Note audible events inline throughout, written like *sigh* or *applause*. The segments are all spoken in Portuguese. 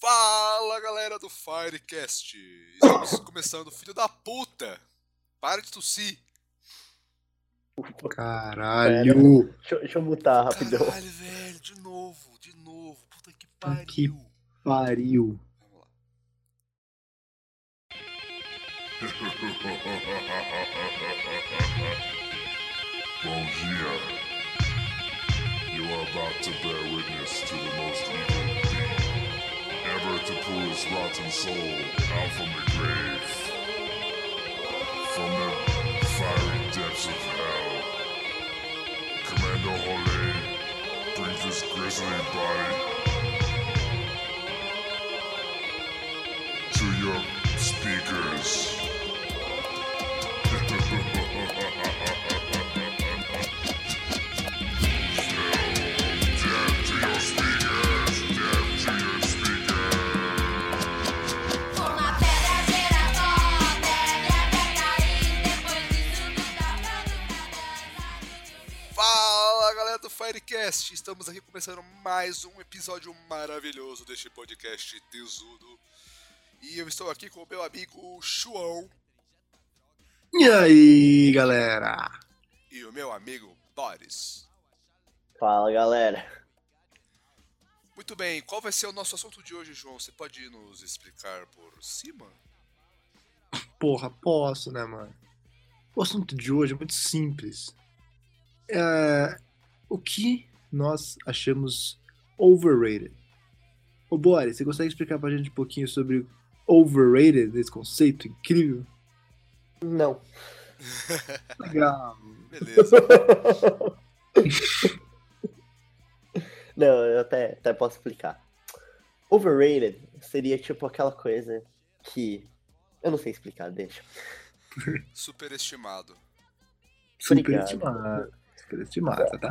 Fala galera do Firecast! Estamos *coughs* começando, filho da puta! Para de tossir! Caralho! Deixa, eu- deixa eu mutar rapidão. Caralho, velho, de novo, de novo, puta que Puta que pariu! Pariu. Vamos lá. *laughs* Bom dia. You are about to bear witness to the most evil to pull his rotten soul out from the grave. From the fiery depths of hell. Commando Hole bring this grisly body to your speakers. Do Firecast! Estamos aqui começando mais um episódio maravilhoso deste podcast tesudo. E eu estou aqui com o meu amigo João E aí, galera? e o meu amigo Boris. Fala galera. Muito bem, qual vai ser o nosso assunto de hoje, João? Você pode nos explicar por cima? Porra, posso, né, mano? O assunto de hoje é muito simples. É... O que nós achamos overrated? Ô, Boris, você consegue explicar pra gente um pouquinho sobre overrated, esse conceito incrível? Não. Legal. Beleza. *laughs* Não, eu até, até posso explicar. Overrated seria tipo aquela coisa que. Eu não sei explicar, deixa. Superestimado. Tá?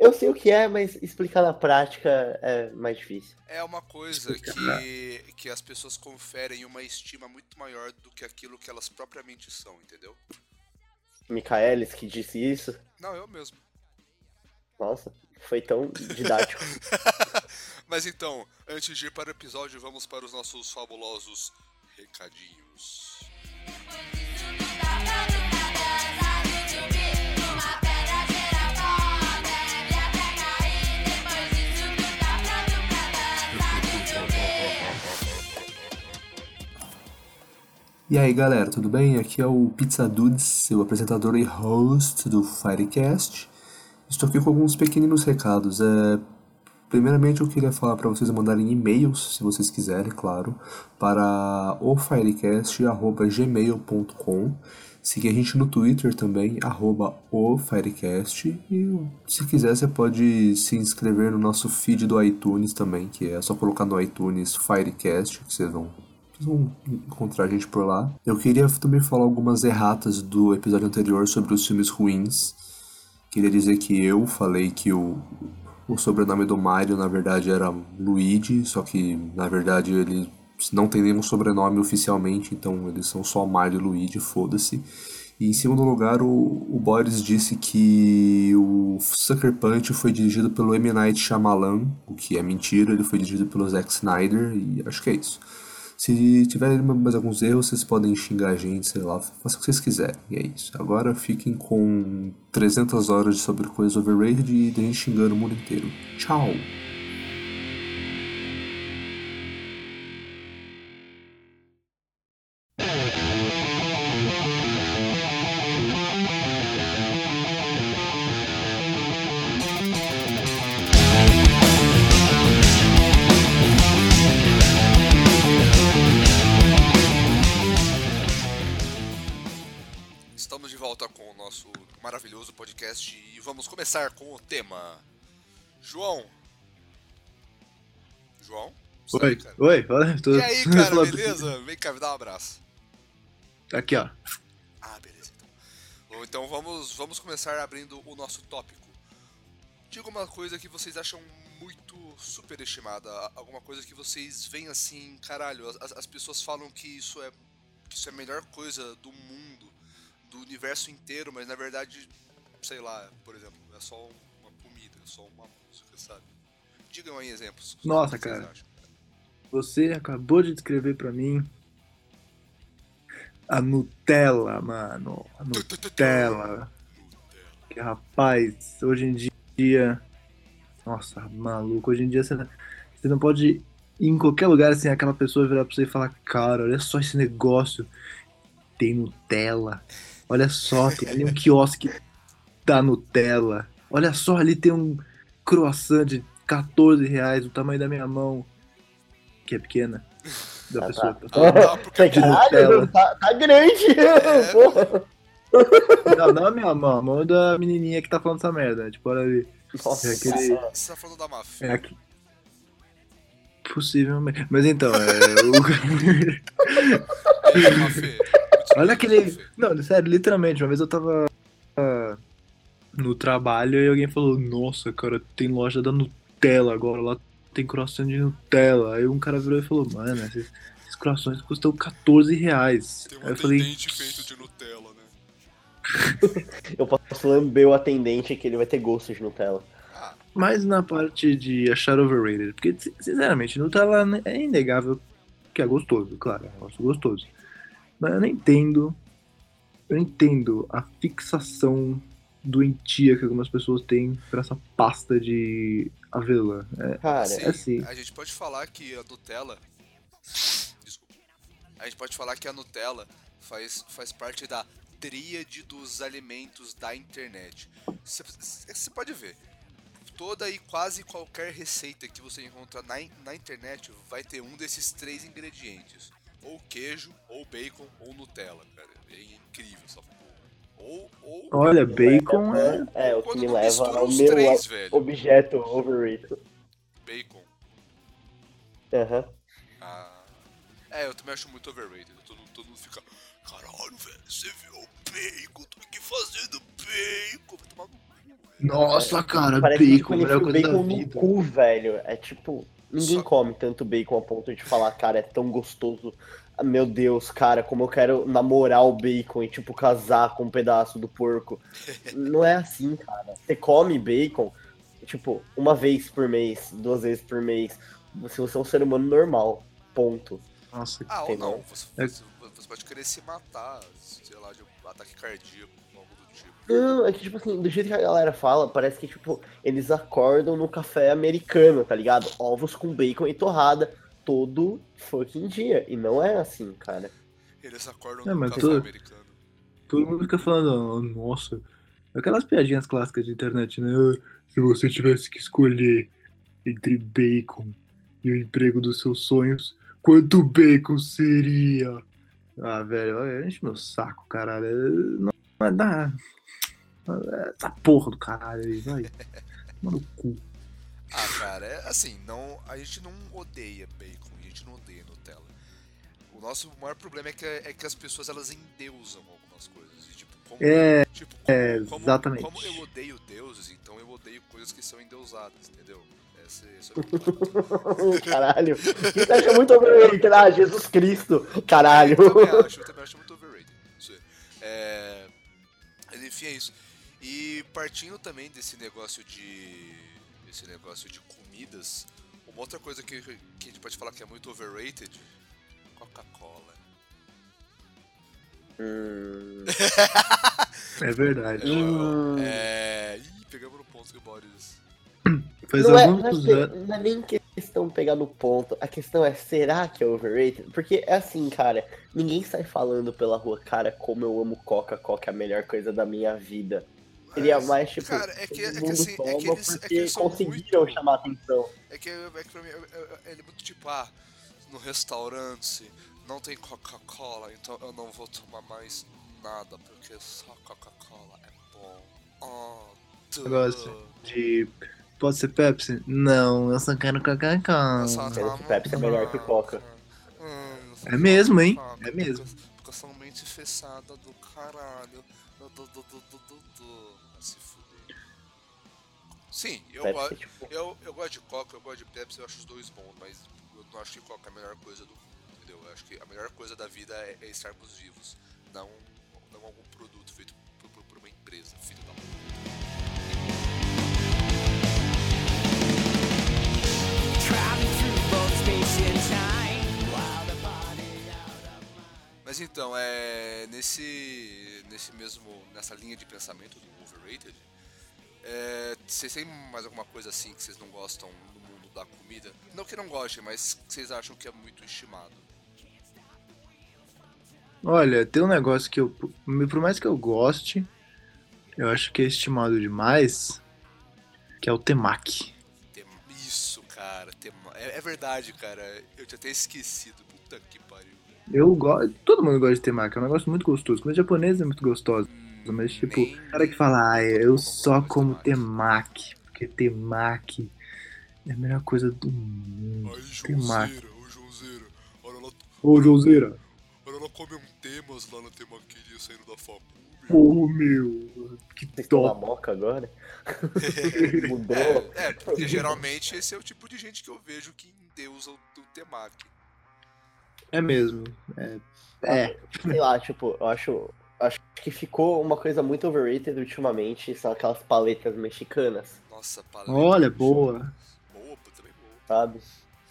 Eu sei o que é, mas explicar na prática é mais difícil. É uma coisa que, que as pessoas conferem uma estima muito maior do que aquilo que elas propriamente são, entendeu? Michaelis que disse isso. Não, eu mesmo. Nossa, foi tão didático. *laughs* Mas então, antes de ir para o episódio, vamos para os nossos fabulosos recadinhos. E aí galera, tudo bem? Aqui é o Pizza Dudes, seu apresentador e host do Firecast. Estou aqui com alguns pequeninos recados. É, primeiramente eu queria falar para vocês mandarem e-mails, se vocês quiserem, claro, para ofirecast.gmail.com Seguir a gente no Twitter também, arroba o Firecast. E se quiser, você pode se inscrever no nosso feed do iTunes também, que é só colocar no iTunes Firecast, que vocês vão vão encontrar a gente por lá. Eu queria também falar algumas erratas do episódio anterior sobre os filmes ruins. Queria dizer que eu falei que o, o sobrenome do Mario na verdade era Luigi, só que na verdade ele não tem nenhum sobrenome oficialmente, então eles são só Mario e Luigi, foda-se. E em segundo lugar, o, o Boris disse que o Sucker Punch foi dirigido pelo M. Night Shyamalan, o que é mentira, ele foi dirigido pelo Zack Snyder, e acho que é isso. Se tiverem mais alguns erros, vocês podem xingar a gente, sei lá, faça o que vocês quiserem. E é isso. Agora fiquem com 300 horas sobre coisas overrated e de gente xingando o mundo inteiro. Tchau! Tema. João. João? Oi, cara. oi, oi. Tô... E aí, *laughs* cara, beleza? Vem cá, me dá um abraço. Aqui, ó. Ah, beleza, então. Então vamos, vamos começar abrindo o nosso tópico. Diga uma coisa que vocês acham muito superestimada, alguma coisa que vocês veem assim, caralho, as, as pessoas falam que isso é que isso é a melhor coisa do mundo, do universo inteiro, mas na verdade, sei lá, por exemplo, é só é só uma música, sabe? Digam aí exemplos. Nossa, cara. acham? Você acabou de descrever pra mim a Nutella, mano. A Nutella. Que rapaz, hoje em dia. Nossa, maluco, hoje em dia você não, você não pode ir em qualquer lugar assim, aquela pessoa virar pra você e falar, cara, olha só esse negócio. Tem Nutella. Olha só, tem ali um quiosque da Nutella. Olha só, ali tem um croissant de 14 reais, do tamanho da minha mão. Que é pequena. Da Ah, pessoa. tá. que tá falando. Ah, porque de Caralho, Nutella. tá, tá grande. *laughs* Porra. Não, não a minha mão, a mão da menininha que tá falando essa merda. Tipo, olha ali. Nossa. É aquele- Você tá falando da máfia. É aqui. Possivelmente. Mas então, é. o- *laughs* Olha aquele. Não, sério, literalmente, uma vez eu tava ah, no trabalho e alguém falou, nossa, cara, tem loja da Nutella agora, lá tem croissant de Nutella. Aí um cara virou e falou, mano, esses, esses croissants custam 14 reais. Tem Aí eu falei, feito de Nutella, né? *laughs* Eu posso lamber o atendente que ele vai ter gosto de Nutella. Mais na parte de achar overrated, porque, sin- sinceramente, Nutella é inegável que é gostoso, claro, é um negócio gostoso. Mas eu não entendo, eu entendo a fixação doentia que algumas pessoas têm pra essa pasta de avelã. É, Cara, sim, assim. a gente pode falar que a Nutella. Desculpa. A gente pode falar que a Nutella faz, faz parte da tríade dos alimentos da internet. Você pode ver. Toda e quase qualquer receita que você encontra na, na internet vai ter um desses três ingredientes. Ou queijo, ou bacon, ou Nutella, cara. É incrível essa Olha, bacon é. É, o que me leva ao meu três, velho. objeto overrated. Bacon. Aham. Ah. É, eu também acho muito overrated. Todo, todo mundo fica, caralho, velho, você viu o bacon? Tô aqui fazendo bacon. Vai tomar no cu, velho. Nossa, cara, Parece bacon, melhor enfia o coisa da bacon no vida. cu, velho. É tipo, ninguém Só- come tanto bacon a ponto de falar, cara, é tão gostoso. Meu Deus, cara, como eu quero namorar o bacon e, tipo, casar com um pedaço do porco. *laughs* Não é assim, cara. Você come bacon, tipo, uma vez por mês, duas vezes por mês. Se você é um ser humano normal. Ponto. Nossa, Ah, ou Entendeu? não. Você, É- você, você pode querer se matar, sei lá, de um ataque cardíaco, algo do tipo. Não, é que, tipo assim, do jeito que a galera fala, parece que, tipo, eles acordam no café americano, tá ligado? Ovos com bacon e torrada todo fucking dia. E não é assim, cara. Eles acordam É, mas café tudo- americano. todo mundo fica falando, "Ah, nossa, aquelas piadinhas clássicas de internet, né? "Ah, Se você tivesse que escolher entre bacon e o emprego dos seus sonhos, quanto bacon seria? Ah, velho, enche meu saco, caralho. Não vai dar. Essa porra do caralho aí, vai. *laughs* Mano, no cu. Ah, cara, é assim, não, a gente não odeia bacon, a gente não odeia Nutella. O nosso maior problema é que, é que as pessoas elas endeusam algumas coisas. E, tipo, como, É, tipo, como, é, como- exatamente. Como eu odeio deuses, então eu odeio coisas que são endeusadas, entendeu? Esse, esse é. *laughs* Caralho. Você acha muito overrated, ah, Jesus Cristo. Caralho. Eu também acho, eu também acho muito overrated. Isso. É, Mas enfim, é isso. E partindo também desse negócio de. Esse negócio de comidas, uma outra coisa que, que a gente pode falar que é muito overrated, Coca-Cola. Hum, *laughs* É verdade. Hum. É. Ih, pegamos no ponto que o Boris. Faz não, é, não, é, não é nem questão de pegar no ponto. A questão é, será que é overrated? Porque é assim, cara, ninguém sai falando pela rua, cara, como eu amo Coca, Coca é a melhor coisa da minha vida. Seria Mas, mais tipo. cara, é que- todo é que mundo assim, é que eles- é que porque eles conseguiram muito- chamar atenção. É que, é que pra mim é, é- é muito tipo, ah, no restaurante não tem Coca-Cola, então eu não vou tomar mais nada, porque só Coca-Cola é bom. Oh, duh. Negócio de. Pode ser Pepsi? Não, eu só quero Coca-Cola. Eu Pepsi é melhor que Coca. Hum, eu É mesmo, hein? Coca, É mesmo. Porque, porque eu sou mente fechada do caralho. Du, du, du, du, du, du, Sim, eu, Pepsi, tipo... eu, eu gosto de Coca, eu gosto de Pepsi, eu acho os dois bons, mas eu não acho que Coca é a melhor coisa do mundo, entendeu? Eu acho que a melhor coisa da vida é, é estarmos vivos, não, não algum produto feito por, por, por uma empresa, filho da Mas então, é, nesse, nesse mesmo, nessa linha de pensamento do overrated, é, vocês têm mais alguma coisa assim que vocês não gostam no mundo da comida? Não que não gostem, mas que vocês acham que é muito estimado. Olha, tem um negócio que eu. Por mais que eu goste, eu acho que é estimado demais, que é o temaki. Tem- Isso, cara. tem- É, é verdade, cara. Eu tinha até esquecido. Puta que pariu. Eu gosto. Todo mundo gosta de temaki, é um negócio muito gostoso. Comida japonesa é muito gostosa. Mas, tipo, o cara que fala, ah, eu só como temaki." porque temaki é a melhor coisa do mundo. Temaki. ô Joãozeira. Olha ela, Ô, Joseira. olha ela come um temas lá na temaqueria saindo da facu. Ô, meu. Que top. moca agora? Mudou. É, porque geralmente esse é o tipo de gente que eu vejo que endeusa o, o temaki. É mesmo. É. É. Sei lá, tipo, eu acho, acho que ficou uma coisa muito overrated ultimamente, são aquelas paletas mexicanas, Nossa, paleta. Olha, boa. Boa, também boa. sabe?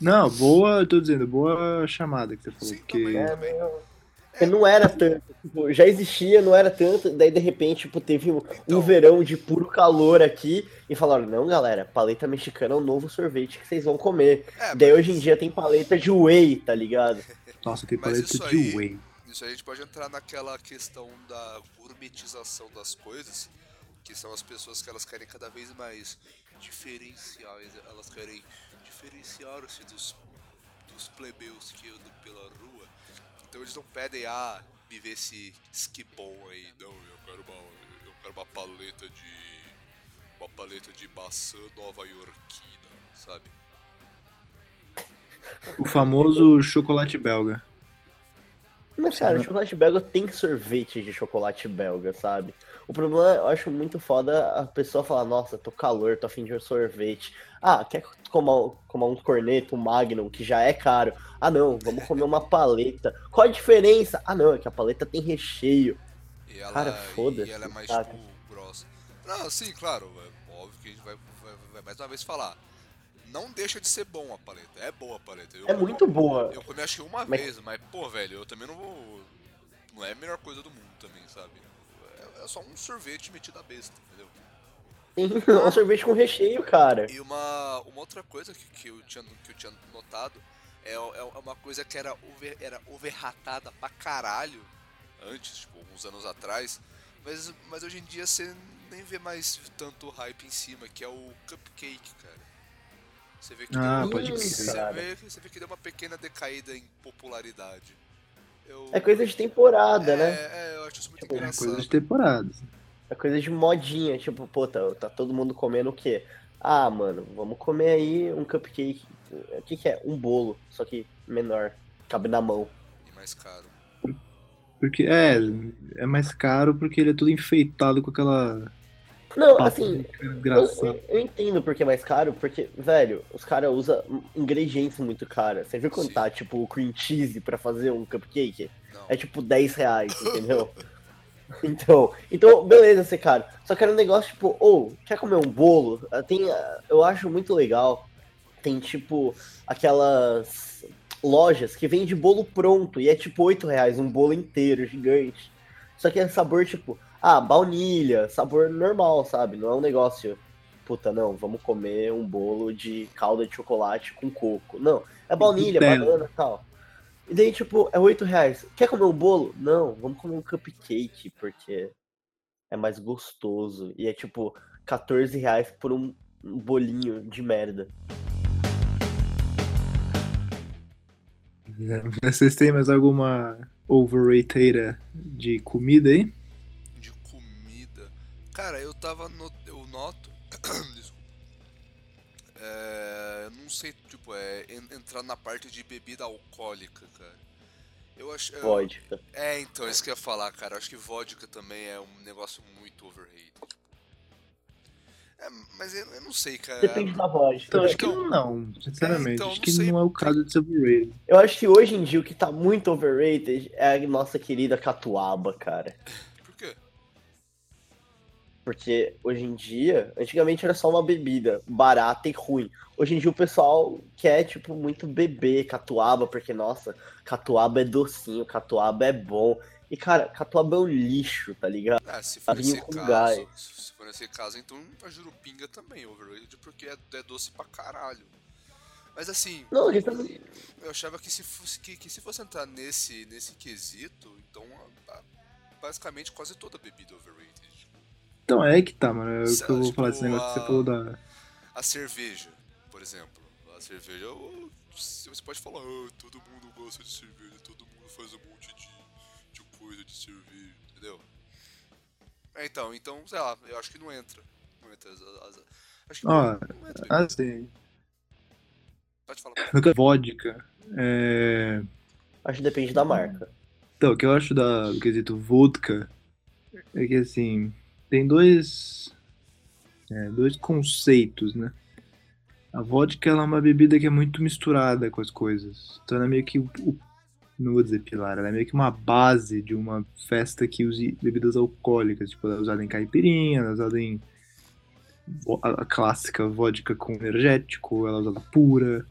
Não, boa, eu tô dizendo, boa chamada que você falou. Sim, porque também. É, meio- porque não era tanto, tipo, já existia, não era tanto, daí de repente, tipo, teve um, um Então. verão de puro calor aqui e falaram, não, galera, paleta mexicana é o novo sorvete que vocês vão comer. É, Daí mas hoje em dia tem paleta de whey, tá ligado? *laughs* Nossa, tem paleta de aí- whey. Isso a gente pode entrar naquela questão da gourmetização das coisas, que são as pessoas que elas querem cada vez mais diferenciar, elas querem diferenciar-se dos, dos plebeus que andam pela rua. Então eles não pedem, ah, me vê esse esquibom aí. Não, eu quero uma, eu quero uma paleta de. uma paleta de maçã nova iorquina, sabe? O famoso chocolate belga. Mas, cara, chocolate belga tem sorvete de chocolate belga, sabe? O problema, eu acho muito foda a pessoa falar, nossa, tô calor, tô afim de um sorvete. Ah, quer comer, comer um corneto, um magnum, que já é caro. Ah, não, vamos comer uma paleta. Qual a diferença? Ah, não, é que a paleta tem recheio. E ela, Cara, foda-se, e ela é mais, tipo, grossa. Não, sim, claro, é óbvio que a gente vai, vai- vai mais uma vez falar. Não deixa de ser bom a paleta. É boa a paleta. Eu, É muito boa. Eu comi acho que uma Mas- vez, mas, pô, velho, eu também não vou. Não é a melhor coisa do mundo também, sabe? É, é só um sorvete metido a besta, entendeu? Tem *laughs* um sorvete com recheio, cara. E uma, uma outra coisa que, que, eu tinha, que eu tinha notado é, é uma coisa que era, over, era overratada pra caralho antes, tipo, uns anos atrás, mas, mas hoje em dia você nem vê mais tanto hype em cima, que é o cupcake, cara. Você vê que, Ah, deu, pode você, vê, você vê que deu uma pequena decaída em popularidade. Eu, É coisa de temporada, é, né? É, eu acho isso muito Tipo, é É engraçado. coisa de temporada. É coisa de modinha. Tipo, pô, tá, tá todo mundo comendo o quê? Ah, mano, vamos comer aí um cupcake. O que, que é? Um bolo, só que menor. Cabe na mão. E mais caro. Porque é, é mais caro porque ele é todo enfeitado com aquela Não, papo assim, Eu, eu entendo porque é mais caro, porque, velho, os caras usam ingredientes muito caros. Você viu quanto Sim. tá, tipo, o cream cheese pra fazer um cupcake? Não. É tipo 10 reais, entendeu? *laughs* então, então, beleza ser caro. Só que era um negócio, tipo, ou, quer comer um bolo? Ah, Tem, ah, eu acho muito legal. Tem, tipo, aquelas lojas que vende bolo pronto e é tipo 8 reais, um bolo inteiro, gigante. Só que é sabor, tipo, ah, baunilha, sabor normal, sabe? Não é um negócio, puta, não, vamos comer um bolo de calda de chocolate com coco. Não, é baunilha, Nutella. banana e tal. E daí, tipo, é 8 reais. Quer comer um bolo? Não, vamos comer um cupcake, porque é mais gostoso. E é tipo 14 reais por um um bolinho de merda. *laughs* Vocês têm mais alguma overrated de comida aí? Cara, eu tava no, eu noto, *clears throat* desculpa. É, eu não sei, tipo, é en- entrar na parte de bebida alcoólica, cara. Eu acho, eu- Vodka. é, então, é isso que eu ia falar, cara. Acho que vodka também é um negócio muito overrated. É, mas eu, eu não sei, cara. Depende da vodka. Então, acho que Então- não, sinceramente. então, acho não que sei. não é o caso de ser overrated. Eu acho que hoje em dia o que tá muito overrated é a nossa querida catuaba, cara. *laughs* Porque hoje em dia, antigamente era só uma bebida barata e ruim. Hoje em dia o pessoal quer, tipo, muito beber catuaba, porque, nossa, catuaba é docinho, catuaba é bom. E, cara, catuaba é um lixo, tá ligado? Ah, se for Vinho nesse com caso, gás. se for nesse caso, então a jurupinga também overrated, porque é, é doce pra caralho. Mas assim, Não, ele também. eu achava que se fosse, que, que se fosse entrar nesse, nesse quesito, então a- a- basicamente quase toda bebida é overrated. Então é que tá, mano. É o que eu vou falar tipo, desse negócio que a- você falou da. A cerveja, por exemplo. A cerveja, oh, você pode falar, ah, todo mundo gosta de cerveja, todo mundo faz um monte de, de coisa de cerveja, entendeu? É, então, então, sei lá, eu acho que não entra. Não entra. as- as- acho que não entra. Assim, Pode falar. vodka. É... Acho que depende da marca. Então, o que eu acho da, do quesito vodka é que, assim, tem dois, é, dois conceitos, né? A vodka ela é uma bebida que é muito misturada com as coisas. Então ela é meio que, o, o- não vou dizer pilar, ela é meio que uma base de uma festa que use bebidas alcoólicas. Tipo, ela é usada em caipirinha, ela é usada em a, a clássica vodka com energético, ela é usada pura.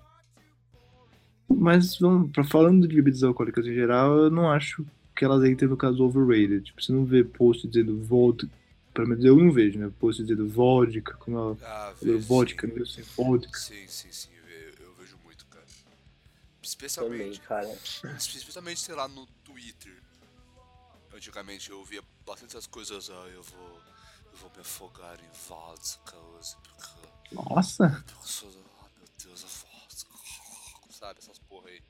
Mas vamos, pra, falando de bebidas alcoólicas em geral, eu não acho que elas entrem no caso overrated. Tipo, você não vê post dizendo vodka, pelo menos eu não vejo, né? Post dizendo vodka, como ela Ah, vejo, vodka, sim. sei, vodka. Sim, sim, sim, eu, vejo muito, cara. Também, Especialmente, cara. *laughs* especialmente, sei lá, no Twitter. Antigamente eu via bastante essas coisas, ah, eu vou, eu vou me afogar em vodka hoje, porque Nossa! eu sou, ah, meu Deus, a vodka, sabe, essas porra aí.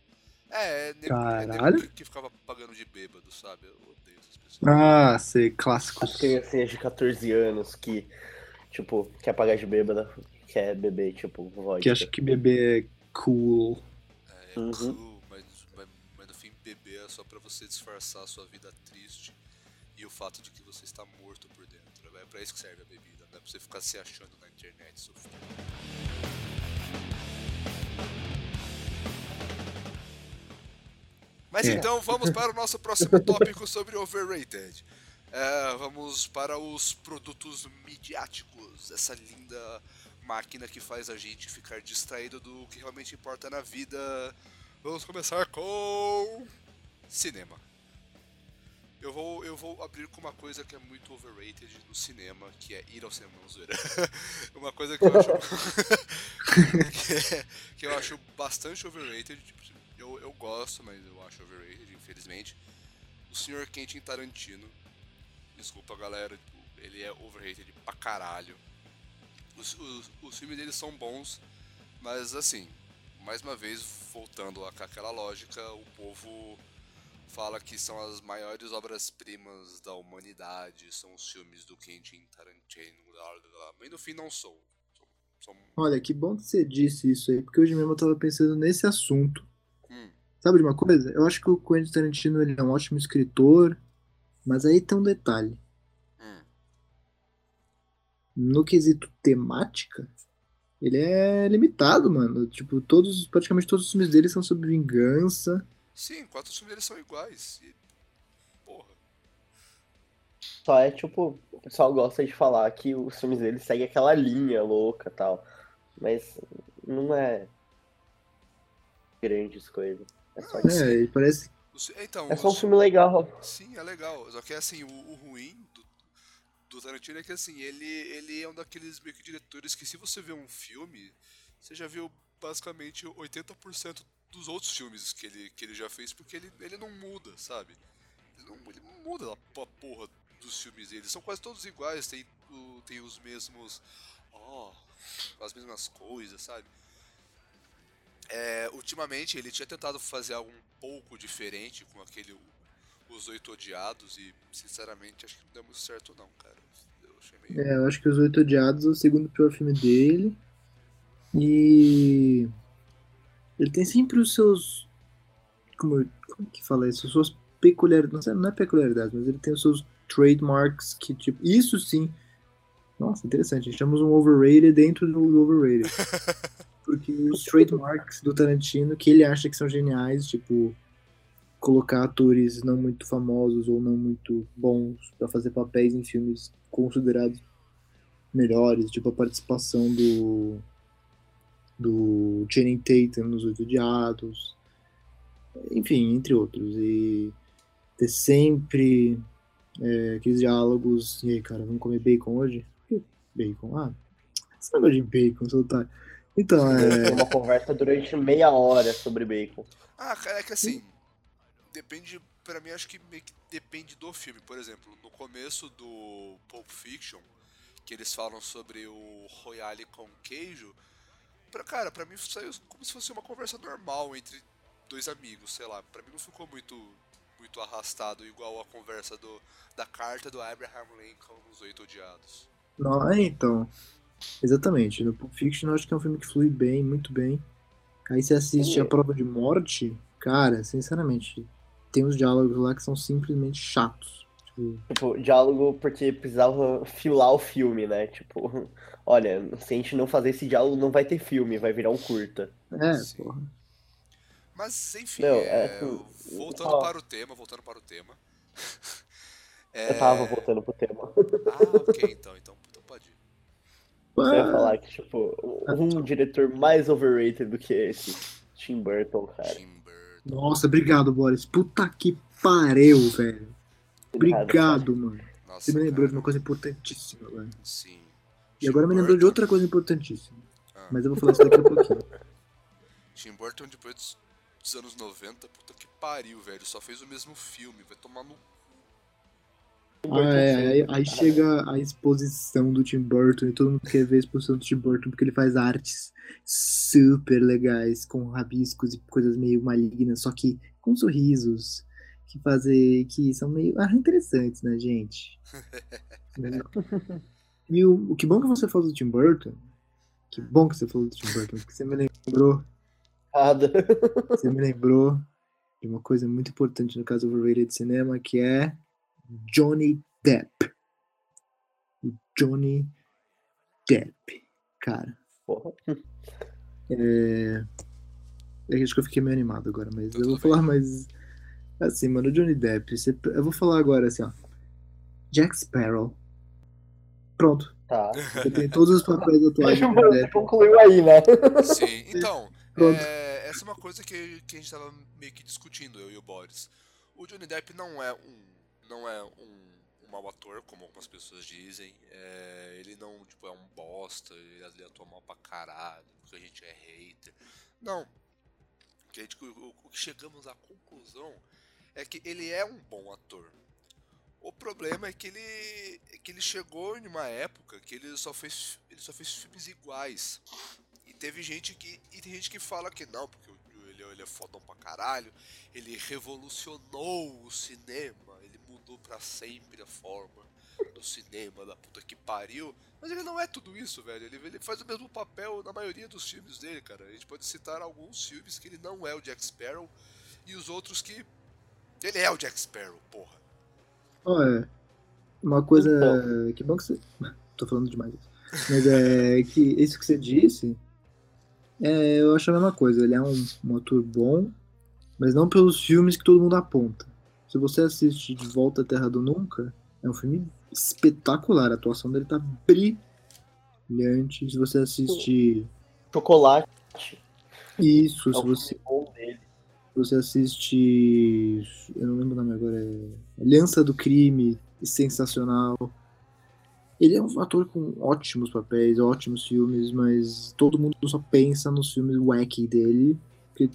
É, é nego, é Caralho. nego que, que ficava pagando de bêbado, sabe, eu. Ah, sei, As clássicos. criancinhas de 14 anos que, tipo, quer pagar de bêbada, quer beber, tipo, vodka. Que acha que beber é cool. É Uhum. cool, mas, mas, mas no fim beber é só pra você disfarçar a sua vida triste e o fato de que você está morto por dentro. É pra isso que serve a bebida, não é pra você ficar se achando na internet, seu Mas É. então vamos para o nosso *laughs* próximo tópico sobre overrated. É, vamos para os produtos midiáticos, essa linda máquina que faz a gente ficar distraído do que realmente importa na vida. Vamos começar com cinema. Eu vou, eu vou abrir com uma coisa que é muito overrated no cinema, que é ir ao cinema, não zoeira. *laughs* uma coisa que eu acho *laughs* que, é- que eu acho bastante overrated. Eu, eu gosto, mas eu acho overrated, infelizmente. O Sr. Quentin Tarantino. Desculpa, galera. tipo, Ele é overrated pra caralho. Os, os, os filmes dele são bons, mas assim, mais uma vez, voltando com aquela lógica, o povo fala que são as maiores obras-primas da humanidade, são os filmes do Quentin Tarantino, blá, blá, mas no fim não. São, são Olha, que bom que você disse isso aí, porque hoje mesmo eu tava pensando nesse assunto. Sabe de uma coisa? Eu acho que o Quentin Tarantino ele é um ótimo escritor, mas aí tem um detalhe. hum. No quesito temática, ele é limitado, mano. Tipo, todos, praticamente todos os filmes dele são sobre vingança. Sim, quatro filmes deles são iguais. E, porra. Só é, tipo, o pessoal gosta de falar que os filmes dele seguem aquela linha louca e tal. Mas não é grandes coisas. É só, sim. É, e parece. Então, é só um filme legal. Sim, é legal. Só que assim, o, o ruim do, do Tarantino é que assim, ele, ele é um daqueles meio que diretores que se você vê um filme, você já viu basicamente 80% dos outros filmes que ele, que ele já fez, porque ele, ele não muda, sabe? Ele não, ele muda a po- porra dos filmes dele. São quase todos iguais, tem, tem os mesmos. Ó, as mesmas coisas, sabe? É, ultimamente ele tinha tentado fazer algo um pouco diferente com aquele Os Oito Odiados e sinceramente acho que não deu muito certo não, cara. Eu achei meio. É, eu acho que Os Oito Odiados é o segundo pior filme dele. E. Ele tem sempre os seus. Como, como que fala isso? As suas peculiaridades. Não, é peculiaridades, mas ele tem os seus trademarks que, tipo. Isso sim. Nossa, interessante. Chamamos um overrated dentro do overrated. *laughs* Porque os trademarks do Tarantino que ele acha que são geniais, tipo. Colocar atores não muito famosos ou não muito bons pra fazer papéis em filmes considerados melhores, tipo a participação do do Channing Tatum nos Oito Odiados, enfim, entre outros. E ter sempre é, aqueles diálogos. E aí, cara, vamos comer bacon hoje? Bacon? Ah, esse negócio de bacon, otário. Então, é. Uma conversa durante meia hora sobre bacon. Ah, cara, é que assim, depende, pra mim acho que meio que depende do filme. Por exemplo, no começo do Pulp Fiction, que eles falam sobre o Royale com queijo, pra, cara, pra mim saiu como se fosse uma conversa normal entre dois amigos, sei lá. Pra mim não ficou muito muito arrastado igual a conversa do, da carta do Abraham Lincoln nos Oito Odiados. Não, é, então. Exatamente. No Pulp Fiction eu acho que é um filme que flui bem, muito bem. Aí você assiste A Prova de Morte, cara, sinceramente, tem uns diálogos lá que são simplesmente chatos. Tipo, Tipo, diálogo porque precisava filar o filme, né? Tipo, *laughs* olha, se a gente não fazer esse diálogo, não vai ter filme, vai virar um curta. é, Sim. porra. Mas enfim, Não, é, é, hum, voltando ó. para o tema, voltando para o tema. *laughs* Eu tava voltando pro tema. Ah, ok, então, então. Você ia Ah, falar que, tipo, um diretor mais overrated do que esse, Tim Burton, cara. Tim Burton. Nossa, obrigado, Boris. Puta que pariu, velho. Obrigado, mano. Nossa, Você me lembrou de cara, uma coisa importantíssima, velho. Sim. E Tim agora me lembrou de Burton- outra coisa importantíssima. Ah, Mas eu vou falar isso daqui a pouquinho. *laughs* Tim Burton, depois dos, dos anos 90, puta que pariu, velho. Só fez o mesmo filme, vai tomar no. Ah, é, aí, aí chega a exposição do Tim Burton e todo mundo quer ver a exposição do Tim Burton porque ele faz artes super legais, com rabiscos e coisas meio malignas, só que com sorrisos que fazem que são meio ah, interessantes, né, gente? *laughs* e o, o que bom que você falou do Tim Burton, que bom que você falou do Tim Burton, porque você me lembrou Nada. você me lembrou de uma coisa muito importante no caso overrated cinema, que é Johnny Depp. O Johnny Depp. Cara, Porra. é... Eu acho que eu fiquei meio animado agora, mas eu vou falar mais... Assim, mano, o Johnny Depp, você- eu vou falar agora assim, ó. Jack Sparrow. Pronto. Tá. Você tem todos os papéis atuais Você concluiu aí, né? Sim, então. Pronto. é, essa é uma coisa que, que a gente tava meio que discutindo, eu e o Boris. O Johnny Depp não é um. Não é um, um mau ator, como algumas pessoas dizem. É, ele não tipo, é um bosta, ele, atua mal pra caralho, porque a gente é hater. Não. Que a gente, o, o que chegamos à conclusão é que ele é um bom ator. O problema é que ele, é que ele chegou em uma época que ele só fez, ele só fez filmes iguais. E teve gente que, e tem gente que fala que não, porque ele, ele é fodão pra caralho, ele revolucionou o cinema, mudou pra sempre a forma do cinema, da puta que pariu. Mas ele não é tudo isso, velho. Ele, ele faz o mesmo papel na maioria dos filmes dele, cara. A gente pode citar alguns filmes que ele não é o Jack Sparrow e os outros que ele é o Jack Sparrow, porra. Olha, uma coisa. Que bom que você. *laughs* Tô falando demais. Mas é que isso que você disse. É, eu acho a mesma coisa. Ele é um, um ator bom, mas não pelos filmes que todo mundo aponta. Se você assiste De Volta à Terra do Nunca, é um filme espetacular. A atuação dele tá brilhante. Se você assiste Chocolate isso, é se você dele. você assiste. Eu não lembro o nome agora. É Aliança do Crime, sensacional. Ele é um ator com ótimos papéis, ótimos filmes, mas todo mundo só pensa nos filmes wacky dele. Porque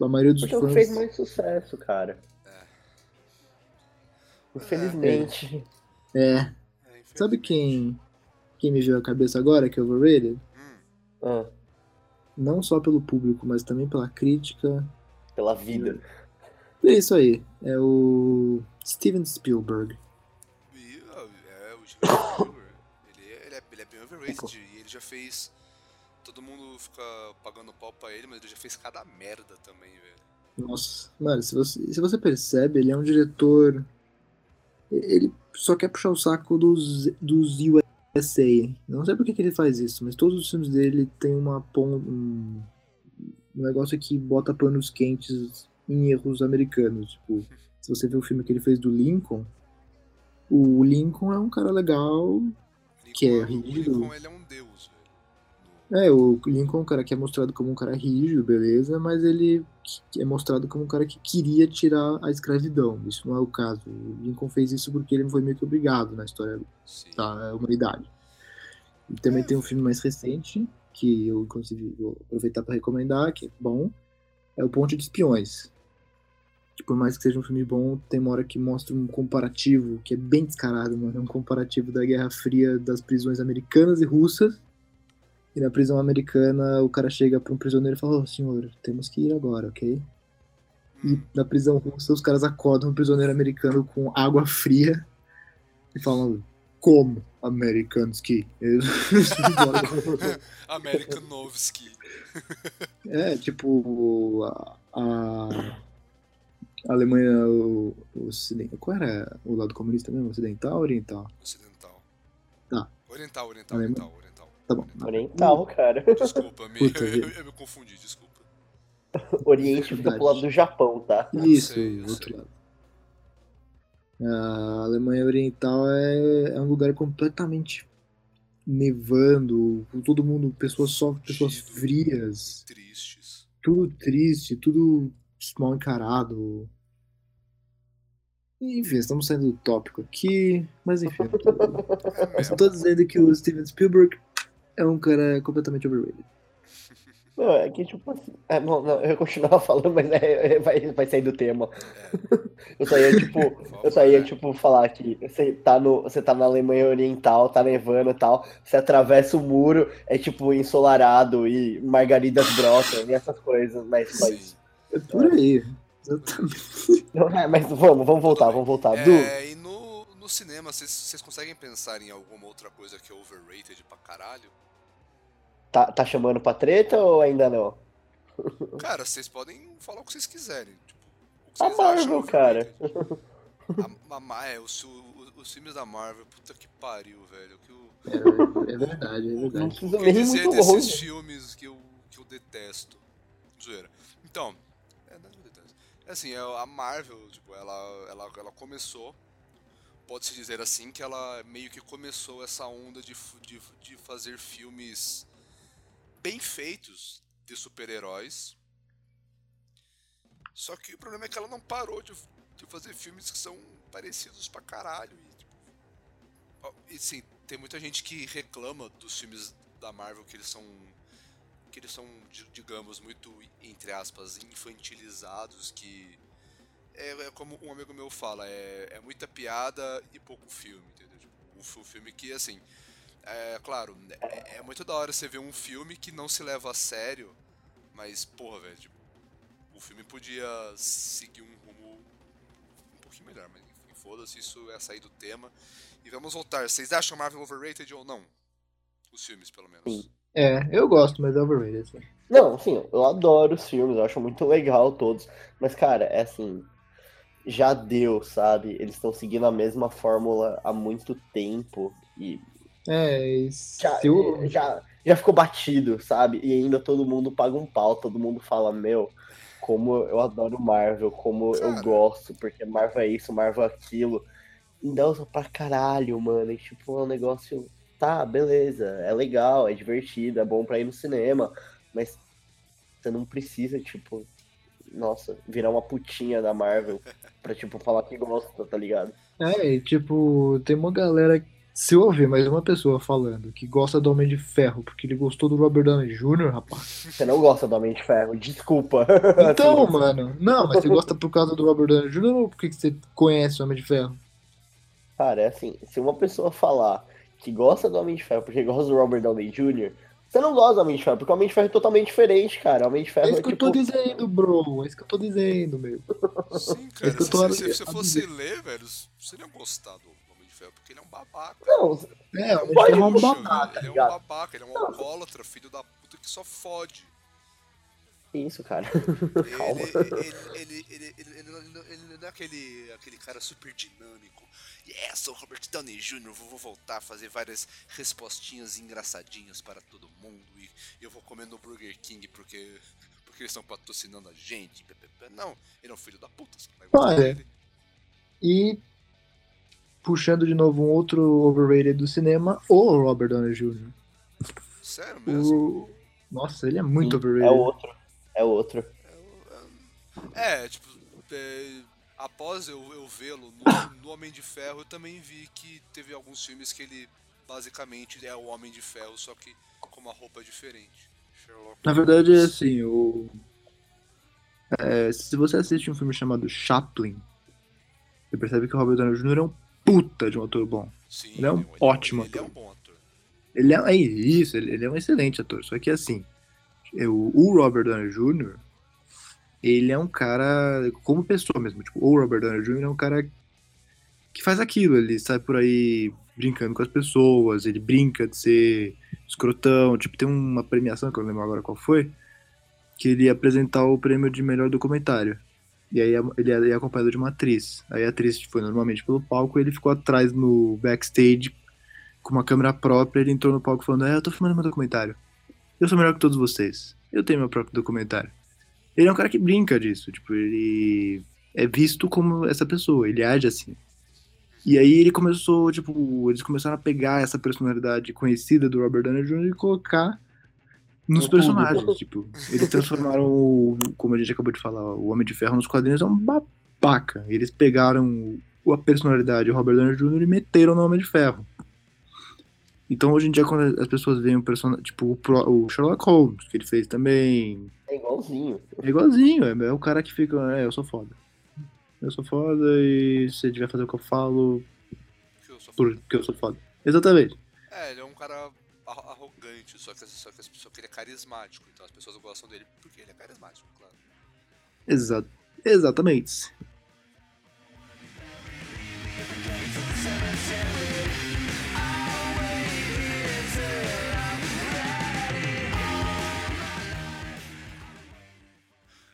a maioria dos Porque é fãs. fez mais sucesso, cara. É. Infelizmente. É. É, Sabe infelizmente. quem, quem me veio à cabeça agora, que é overrated? Hum, Ah, Não só pelo público, mas também pela crítica. pela vida. É isso aí. É o Steven Spielberg. é, o Steven Spielberg, ele, é, ele, é, ele é bem overrated e ele já fez. Todo mundo fica pagando pau pra ele, mas ele já fez cada merda também, velho. Nossa, mano, se você, se você percebe, ele é um diretor. Ele só quer puxar o saco dos, dos USA. Não sei por que, que ele faz isso, mas todos os filmes dele tem uma um, um negócio que bota panos quentes em erros americanos. Tipo, se você vê o filme que ele fez do Lincoln, o Lincoln é um cara legal, que é o rígido. Lincoln, ele é um deus. É, o Lincoln é um cara que é mostrado como um cara rígido, beleza, mas ele é mostrado como um cara que queria tirar a escravidão. Isso não é o caso. O Lincoln fez isso porque ele foi meio que obrigado na história Sim. da humanidade. E também tem um filme mais recente, que eu inclusive vou aproveitar para recomendar, que é bom, é o Ponte de Espiões. Que por mais que seja um filme bom, tem uma hora que mostra um comparativo, que é bem descarado, mano. É um comparativo da Guerra Fria das prisões americanas e russas. E na prisão americana, o cara chega para um prisioneiro e fala: Ô senhor, temos que ir agora, ok? E Hum, na prisão russa, os caras acordam um prisioneiro americano com água fria e falam: Como? Amerikansky. *laughs* Novsky. é, tipo, a, a Alemanha o, o. Qual era o lado comunista mesmo? Ocidental ou oriental? Ocidental. Tá. Oriental, oriental, Alemanha. oriental, oriental. Tá bom. Oriental, cara. Desculpa, me, Puta eu, vida. eu me confundi, desculpa. *laughs* Oriente fica pro lado do Japão, tá? Isso, sei, eu outro sei. lado. A Alemanha Oriental é, é um lugar completamente nevando, com todo mundo, pessoas só, pessoas frias, Tristes. tudo triste, tudo mal encarado. Enfim, estamos saindo do tópico aqui, mas enfim. *laughs* É Eu tô dizendo que o Steven Spielberg é um cara completamente overrated. Não, é que tipo assim. É, não, não, eu continuava *laughs* falando, mas é, é, vai, vai sair do tema. Eu só ia, tipo, *laughs* eu só ia, tipo, falar que você tá, no, você tá na Alemanha Oriental, tá nevando e tal, você atravessa o muro, é tipo ensolarado e margaridas brotam e essas coisas, mas só isso. É por aí. Exatamente. É, mas vamos, vamos voltar, vamos voltar. Du, É, e no, no cinema, vocês- vocês conseguem pensar em alguma outra coisa que é overrated pra caralho? Tá, tá chamando pra treta ou ainda não? *laughs* Cara, vocês podem falar o que vocês quiserem. Tipo, o que A vocês Marvel, acham cara. overrated. *laughs* A, a, é, os, o- os filmes da Marvel, puta que pariu, velho. Que o, É, é verdade, é verdade. o que dizer muito desses longe. filmes que eu, que eu detesto? Zoeira. Então, é, não é eu detesto. É assim, é, a Marvel, tipo, ela, ela, ela começou, pode-se dizer assim, que ela meio que começou essa onda de, de, de fazer filmes bem feitos de super-heróis. Só que o problema é que ela não parou de, de fazer filmes que são parecidos pra caralho. E, tipo, e sim, tem muita gente que reclama dos filmes da Marvel que eles são que eles são, di- digamos, muito entre aspas infantilizados, que é, é como um amigo meu fala, é, é muita piada e pouco filme, entendeu? Tipo, fi- filme que assim, é claro, é, é muito da hora você ver um filme que não se leva a sério, mas porra, velho, tipo, o filme podia seguir um rumo um pouquinho melhor, mas enfim, foda-se, isso é sair do tema. E vamos voltar. Vocês acham Marvel overrated ou não? Os filmes, pelo menos. Sim. É, eu gosto, mas é overrated. assim. Não, assim, eu adoro os filmes, eu acho muito legal todos. Mas, cara, é assim. Já deu, sabe? Eles estão seguindo a mesma fórmula há muito tempo. E É, já, eu- já, já ficou batido, sabe? E ainda todo mundo paga um pau, todo mundo fala, meu, como eu adoro Marvel, como eu Cara. gosto, porque Marvel é isso, Marvel é aquilo. Endeusa pra caralho, mano. E tipo, é um negócio. Tá, beleza, é legal, é divertido, é bom pra ir no cinema, mas você não precisa, tipo, nossa, virar uma putinha da Marvel pra, tipo, falar que gosta, tá ligado? É, e tipo, tem uma galera. Se eu ouvir mais uma pessoa falando que gosta do Homem de Ferro porque ele gostou do Robert Downey Jr., rapaz. Você não gosta do Homem de Ferro, desculpa. Então, *laughs* Assim, mano, não, mas você gosta por causa do Robert Downey Jr. ou porque que você conhece o Homem de Ferro? Cara, é assim, se uma pessoa falar que gosta do Homem de Ferro porque gosta do Robert Downey Jr., você não gosta do Homem de Ferro, porque o Homem de Ferro é totalmente diferente, cara. O Homem de Ferro É é, isso que eu tipo. tô dizendo, bro. É isso que eu tô dizendo, meu. Sim, É cara. eu Se, você fosse ler, velho, você não ia gostar do Ferro, porque ele é um babaca. Não, É, de Pode Ferro é um babaca. ele é um ligado? babaca, ele é um alcoólatra, filho da puta que só fode. isso, cara. *laughs* Calma. Ele, ele, ele, ele, ele, não- ele não é aquele, aquele cara super dinâmico. Yes, sou Robert Downey Jr., vou, vou voltar a fazer várias respostinhas engraçadinhas para todo mundo e eu vou comer no Burger King porque, porque eles estão patrocinando a gente. Não, ele é um filho da puta, não Olha. E puxando de novo um outro overrated do cinema, o Robert Downey Jr. Sério mesmo? O... Nossa, ele é muito Sim, overrated. É outro. É outro. É, tipo, é, após eu, eu vê-lo no, no Homem de Ferro, eu também vi que teve alguns filmes que ele basicamente é o Homem de Ferro, só que com uma roupa diferente. Sherlock Na verdade, é assim, o... é, se você assiste um filme chamado Chaplin, você percebe que o Robert Downey Jr. é um puta de um ator bom. Sim, ele é um ele ótimo Ele é ator. um bom ator. Ele é, é isso, ele, ele é um excelente ator. Só que assim, eu- o Robert Downey Jr., ele é um cara, como pessoa mesmo, tipo, o Robert Downey Jr. é um cara que faz aquilo, ele sai por aí brincando com as pessoas, ele brinca de ser escrotão, tipo, tem uma premiação, que eu não lembro agora qual foi, que ele ia apresentar o prêmio de melhor documentário. E aí ele ia acompanhado de uma atriz. Aí a atriz foi normalmente pelo palco ele ficou atrás no backstage com uma câmera própria, ele entrou no palco falando, é, eu tô filmando meu documentário. Eu sou melhor que todos vocês. Eu tenho meu próprio documentário. Ele é um cara que brinca disso, tipo, ele é visto como essa pessoa, ele age assim. E aí ele começou, tipo, eles começaram a pegar essa personalidade conhecida do Robert Downey Jr. e colocar nos tudo. personagens, tipo, eles transformaram, o, como a gente acabou de falar, o Homem de Ferro nos quadrinhos é um babaca. Eles pegaram a personalidade do Robert Downey Jr. e meteram no Homem de Ferro. Então hoje em dia, quando as pessoas veem o personagem, tipo o, pro- o Sherlock Holmes, que ele fez também, É igualzinho. é igualzinho, é, é o cara que fica, é, eu sou foda. Eu sou foda e se você tiver fazer o que eu falo, porque eu sou foda. Exatamente. É, ele é um cara arrogante, só que, só, que, só que ele é carismático, então as pessoas gostam dele porque ele é carismático, claro. Exa exatamente.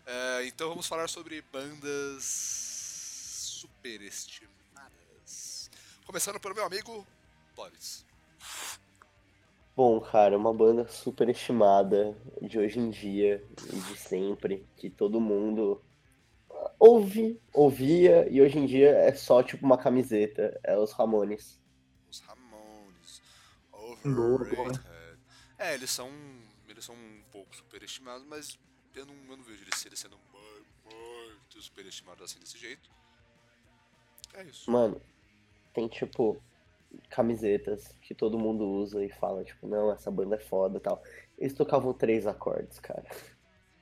É, então vamos falar sobre bandas superestimadas. Começando pelo meu amigo Boris. Bom, cara, uma banda super estimada de hoje em dia e de sempre, que todo mundo ouve, ouvia e hoje em dia é só tipo uma camiseta, é os Ramones. Os Ramones. Overrated. É, eles são. Eles são um pouco superestimados, mas eu não, eu não vejo eles, eles sendo mu- muito superestimados assim desse jeito. É isso. Mano, tem tipo camisetas que todo mundo usa e fala, tipo, não, essa banda é foda e tal. Eles tocavam três acordes, cara.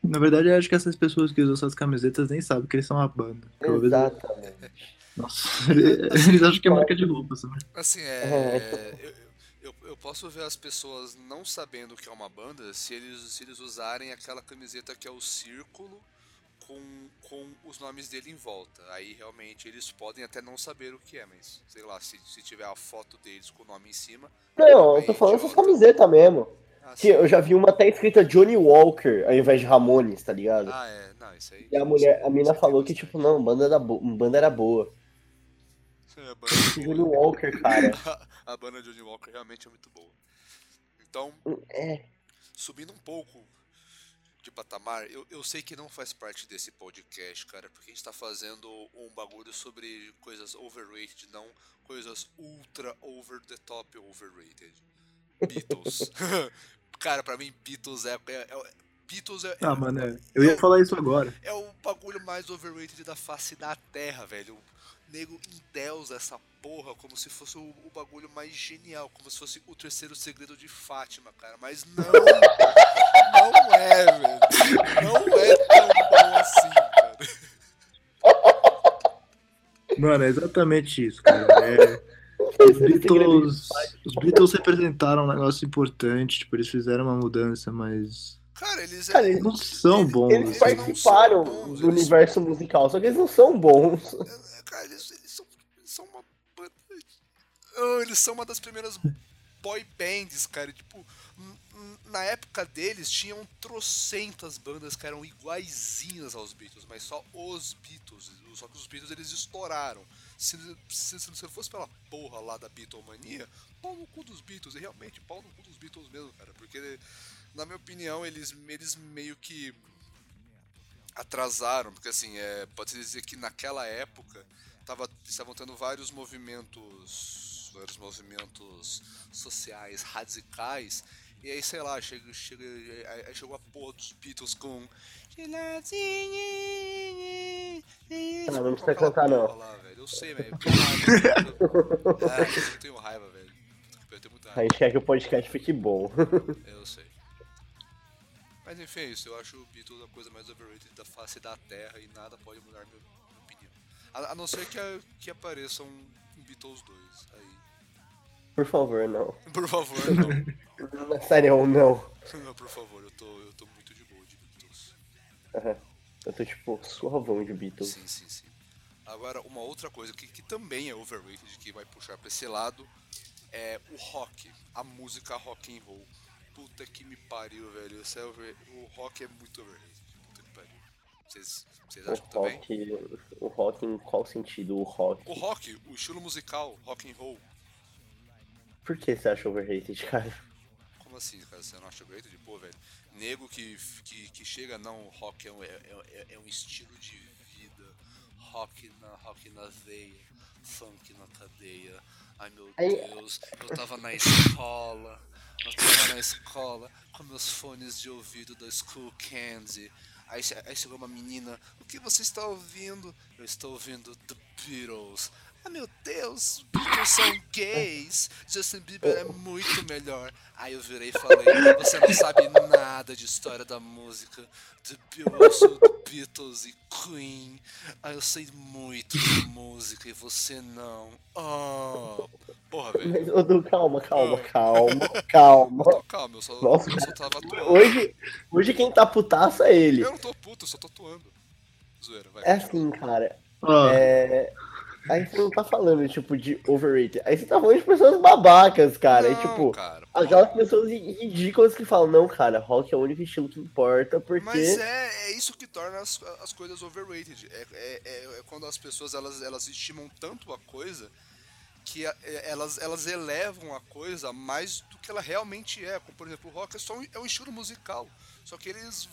Na verdade, eu acho que essas pessoas que usam essas camisetas nem sabem que eles são uma banda. Exatamente. Nossa, *laughs* eles acham que é marca de roupa, sabe? Assim, É. é. Eu, eu, eu posso ver as pessoas não sabendo o que é uma banda se eles, se eles usarem aquela camiseta que é o círculo com, com os nomes dele em volta. Aí realmente eles podem até não saber o que é, mas sei lá, se, se tiver a foto deles com o nome em cima. Não, eu tô falando essas camisetas mesmo. Ah, Que eu já vi uma até escrita Johnny Walker ao invés de Ramones, tá ligado? Ah, é, não, isso aí. E a mulher, a mina aí falou que, tipo, não, banda era, bo banda era boa. *laughs* É, a banda Johnny Walker, cara. *laughs* a banda de Johnny Walker realmente é muito boa. Então, É. subindo um pouco de patamar, eu, eu sei que não faz parte desse podcast, cara, porque a gente tá fazendo um bagulho sobre coisas overrated, não coisas ultra over the top overrated. Beatles. *laughs* cara, pra mim, Beatles é. é, é- Beatles é, Ah, mano, é. eu ia falar isso agora. é o bagulho mais overrated da face da Terra, velho. Nego endeusa essa porra como se fosse o, o bagulho mais genial, como se fosse o terceiro segredo de Fátima, cara. Mas não, *laughs* não é, velho. Não é tão bom assim, cara. Mano, é exatamente isso, cara. É, os, Beatles, os Beatles representaram um negócio importante, tipo, eles fizeram uma mudança, mas Cara, eles, Cara, eles- não são bons. Eles participaram bons, do eles- universo musical, só que eles não são bons. *laughs* Cara, eles, eles são, eles são uma banda. Ah, eles são uma das primeiras boy bands, cara. Tipo, na época deles tinham trocentas bandas que eram iguaizinhas aos Beatles, mas só os Beatles. Só que os Beatles eles estouraram. Se, se, se não fosse pela porra lá da Beatlemania, pau no cu dos Beatles. E realmente, pau no cu dos Beatles mesmo, cara. Porque, na minha opinião, eles, eles meio que atrasaram, porque assim, é, pode-se dizer que naquela época tava, estavam tendo vários movimentos, vários movimentos sociais radicais. E aí, sei lá, chega, chega, aí chegou a porra dos Beatles com. Ah, não precisa cantar, não. Lá. Eu sei, velho. Eu tenho raiva. Eu- É, *laughs* tenho raiva, velho. Eu tenho muita A gente quer que o podcast fique bom. Eu sei. Mas enfim, é isso. Eu acho o Beatles a coisa mais overrated da face da Terra e nada pode mudar minha, minha opinião. A, a não ser que, a- que apareçam um Beatles 2. Aí. Por favor, não. *laughs* Por favor, não. Sério, não. *laughs* não, por favor, eu tô, eu tô muito de boa de Beatles. Aham. Eu tô tipo suavão de Beatles. Sim, sim, sim. Agora, uma outra coisa que, que também é overrated, que vai puxar pra esse lado, é o rock, a música rock and roll. Puta que me pariu, velho. É over- O rock é muito overrated. Puta que pariu. Vocês, vocês O acham também? rock. O rock em qual sentido? O rock. O rock, o estilo musical, rock and roll. Por que você acha overrated, *laughs* cara? Como assim, cara? Você não acha overrated? Pô, velho. Nego que, que, que chega, não, rock é um, é, é, é um estilo de vida. Rock na, rock na veia, funk na cadeia. Ai meu Deus, eu tava na escola. Eu tava na escola com meus fones de ouvido da School Candy. Aí, aí chegou uma menina, o que você está ouvindo? Eu estou ouvindo The Beatles. Ah meu Deus, Beatles são gays. Justin Bieber é muito melhor. Aí eu virei e falei, você não sabe nada de história da música. The Beatles, e Queen. Aí eu sei muito de música e você não. Oh, porra, velho. Du, calma, calma, Ah. calma, calma. Calma, eu só, Nossa. eu só tava atuando. Hoje, hoje quem tá putaço é ele. Eu não tô puto, eu só tô atuando. Zoeira, vai. É assim, cara. Ó, É. Aí você não tá falando, tipo, de overrated. Aí você tá falando de pessoas babacas, cara. Não, e, tipo, cara, aquelas pessoas ri- ridículas que falam, não, cara, rock é o único estilo que importa, porque. Mas é, é isso que torna as, as coisas overrated. É, é, é- é quando as pessoas elas, elas estimam tanto a coisa que a- é- elas, elas elevam a coisa mais do que ela realmente é. Como, por exemplo, o rock é só um, é um estilo musical. Só que eles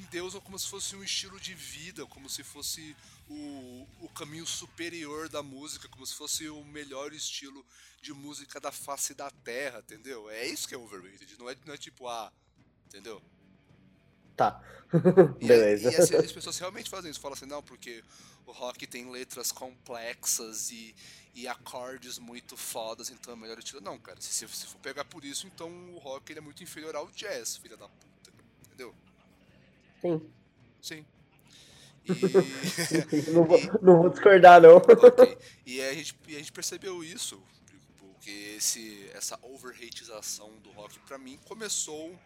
endeusam como se fosse um estilo de vida, como se fosse o, o caminho superior da música, como se fosse o melhor estilo de música da face da terra, entendeu? É isso que é overrated, não é, não é tipo, ah, entendeu? Tá. E, *laughs* Beleza. E, assim, as pessoas realmente fazem isso, falam assim, não, porque o rock tem letras complexas e, e acordes muito fodas, então é melhor estilo. Não, cara, se você for pegar por isso, então o rock ele é muito inferior ao jazz, filha da puta. Entendeu? Sim. Sim. E, *laughs* não, vou, não vou discordar, não. *laughs* ok. e, a gente, e a gente percebeu isso, porque esse, essa overhatização do rock, pra mim, começou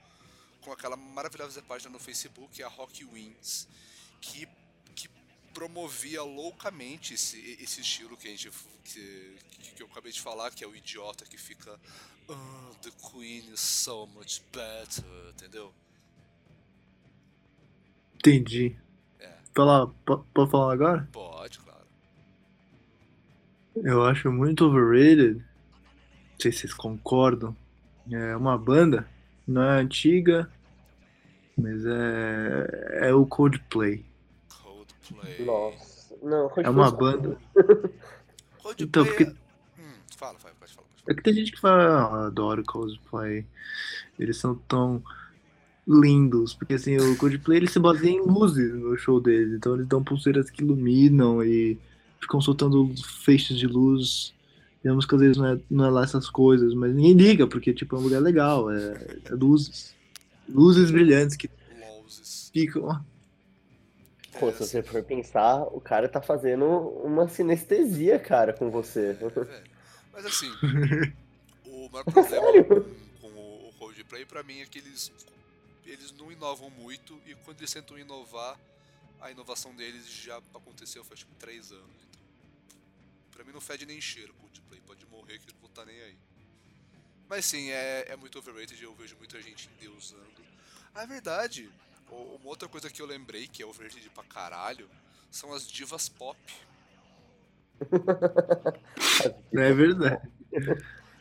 com aquela maravilhosa página no Facebook, a Rock Wins, que, que promovia loucamente esse, esse estilo que a gente que, que eu acabei de falar, que é o idiota que fica "Ah, The Queen is so much better, entendeu? entendi. É. Falar, po- pode falar agora? Pode, claro. Eu acho muito overrated. Não sei se vocês concordam. É uma banda, não é antiga, mas é, é o Coldplay. Coldplay. Nossa. Não, É uma banda. *laughs* Coldplay. Então, porque- Hum, fala, fala, pode falar. Pode falar. É que tem gente que fala, ah, adoro Coldplay. Eles são tão lindos, porque assim, o Coldplay ele se baseia em luzes no show deles, então eles dão pulseiras que iluminam e ficam soltando feixes de luz. E a música deles não é, não é lá essas coisas, mas ninguém liga, porque tipo, é um lugar legal, é, é luzes. Luzes brilhantes que ficam. Pô, se você for pensar, o cara tá fazendo uma sinestesia, cara, com você. velho. Mas assim, o maior problema com, com o o Coldplay pra mim é que eles, eles não inovam muito e quando eles tentam inovar, a inovação deles já aconteceu faz tipo 3 anos. Então, pra mim não fede nem cheiro Coldplay, pode morrer que eu não vou estar nem aí. Mas sim, é, é muito overrated, eu vejo muita gente endeusando. Ah, é verdade, uma outra coisa que eu lembrei que é overrated pra caralho são as divas pop. *laughs* É verdade.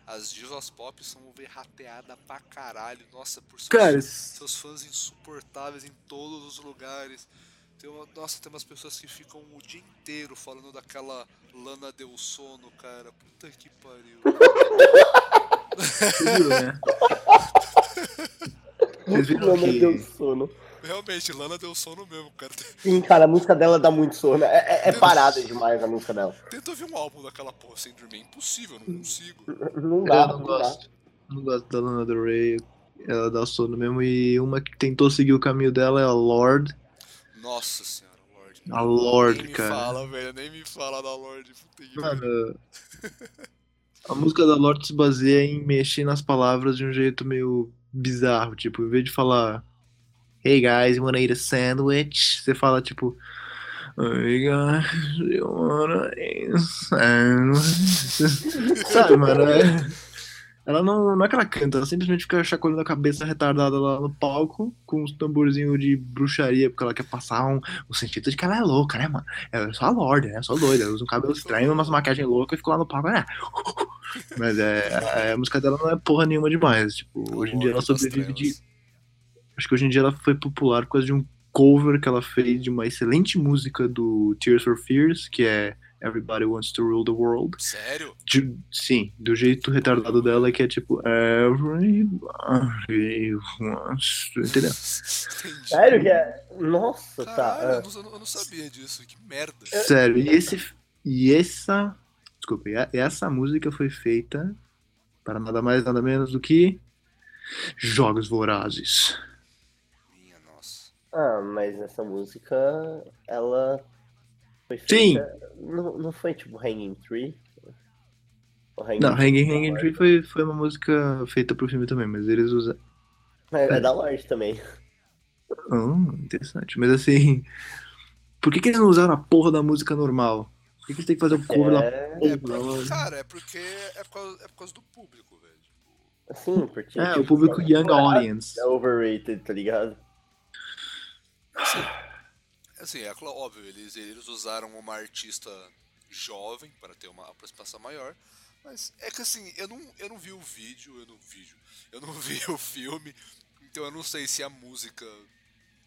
As divas pop são overrateadas pra caralho. Nossa, por seus, Cara, seus fãs insuportáveis em todos os lugares. Tem uma, nossa, tem umas pessoas que ficam o dia inteiro falando daquela Lana Del Sono, cara. Puta que pariu. *laughs* Né? Vocês viram que... Deus, sono. Realmente, Lana Del Sono mesmo, cara. Sim, cara, a música dela dá muito sono. É, é- é parada demais a música dela. Tenta ouvir um álbum daquela porra sem dormir. É impossível, eu não consigo. Não Eu dá, não não dá. gosto. Não gosto da Lana Del Rey. Ela dá sono mesmo. E uma que tentou seguir o caminho dela é a Lorde. Nossa senhora, Lorde. A Lorde, nem me cara. fala, velho. Nem me fala da que Mano, a música da Lorde se baseia em mexer nas palavras de um jeito meio bizarro. Tipo, em vez de falar Hey guys, you wanna eat a sandwich? Você fala tipo Hey guys, you wanna eat a sandwich? Sabe, mano? é- Ela não, não é que ela canta, ela simplesmente fica chacoalhando a cabeça retardada lá no palco com uns tamborzinhos de bruxaria, porque ela quer passar um, o sentido de que ela é louca, né, mano? Ela é só a Lorde, né? Só doida. Ela usa um cabelo estranho, umas maquiagens loucas e fica lá no palco, né? Mas é, a, a música dela não é porra nenhuma demais. Tipo, hoje em dia ela sobrevive de. Acho que hoje em dia ela foi popular por causa de um cover que ela fez de uma excelente música do Tears for Fears, que é Everybody Wants to Rule the World. Sério? De- sim, do jeito retardado dela, que é tipo Everybody wants to... Entendeu? Entendi. Sério que é. Nossa, tá. Caralho, é. eu, não, eu não sabia disso. Que merda. Sério, e esse. E essa. Desculpa, e a- essa música foi feita para nada mais, nada menos do que. Jogos Vorazes. Ah, mas essa música, ela foi Sim. feita. Não, não foi tipo Hanging Tree? O Hanging Não, Hanging é Hanging Lorde. Tree foi, foi uma música feita pro filme também, mas eles usam. É, é da Lorde também. Ah, interessante. Mas assim. Por que, que eles não usaram a porra da música normal? Por que, que eles têm que fazer o cover da É, É, cara, é porque é por, causa, é por causa do público, velho. Sim, porque. É, tipo, o público Young Audience. É overrated, tá ligado? Assim, é claro, óbvio, eles, eles usaram uma artista jovem para ter uma aproximação maior. Mas é que assim, eu não, eu não vi o vídeo, eu não vídeo, eu não *laughs* vi o filme, então eu não sei se a música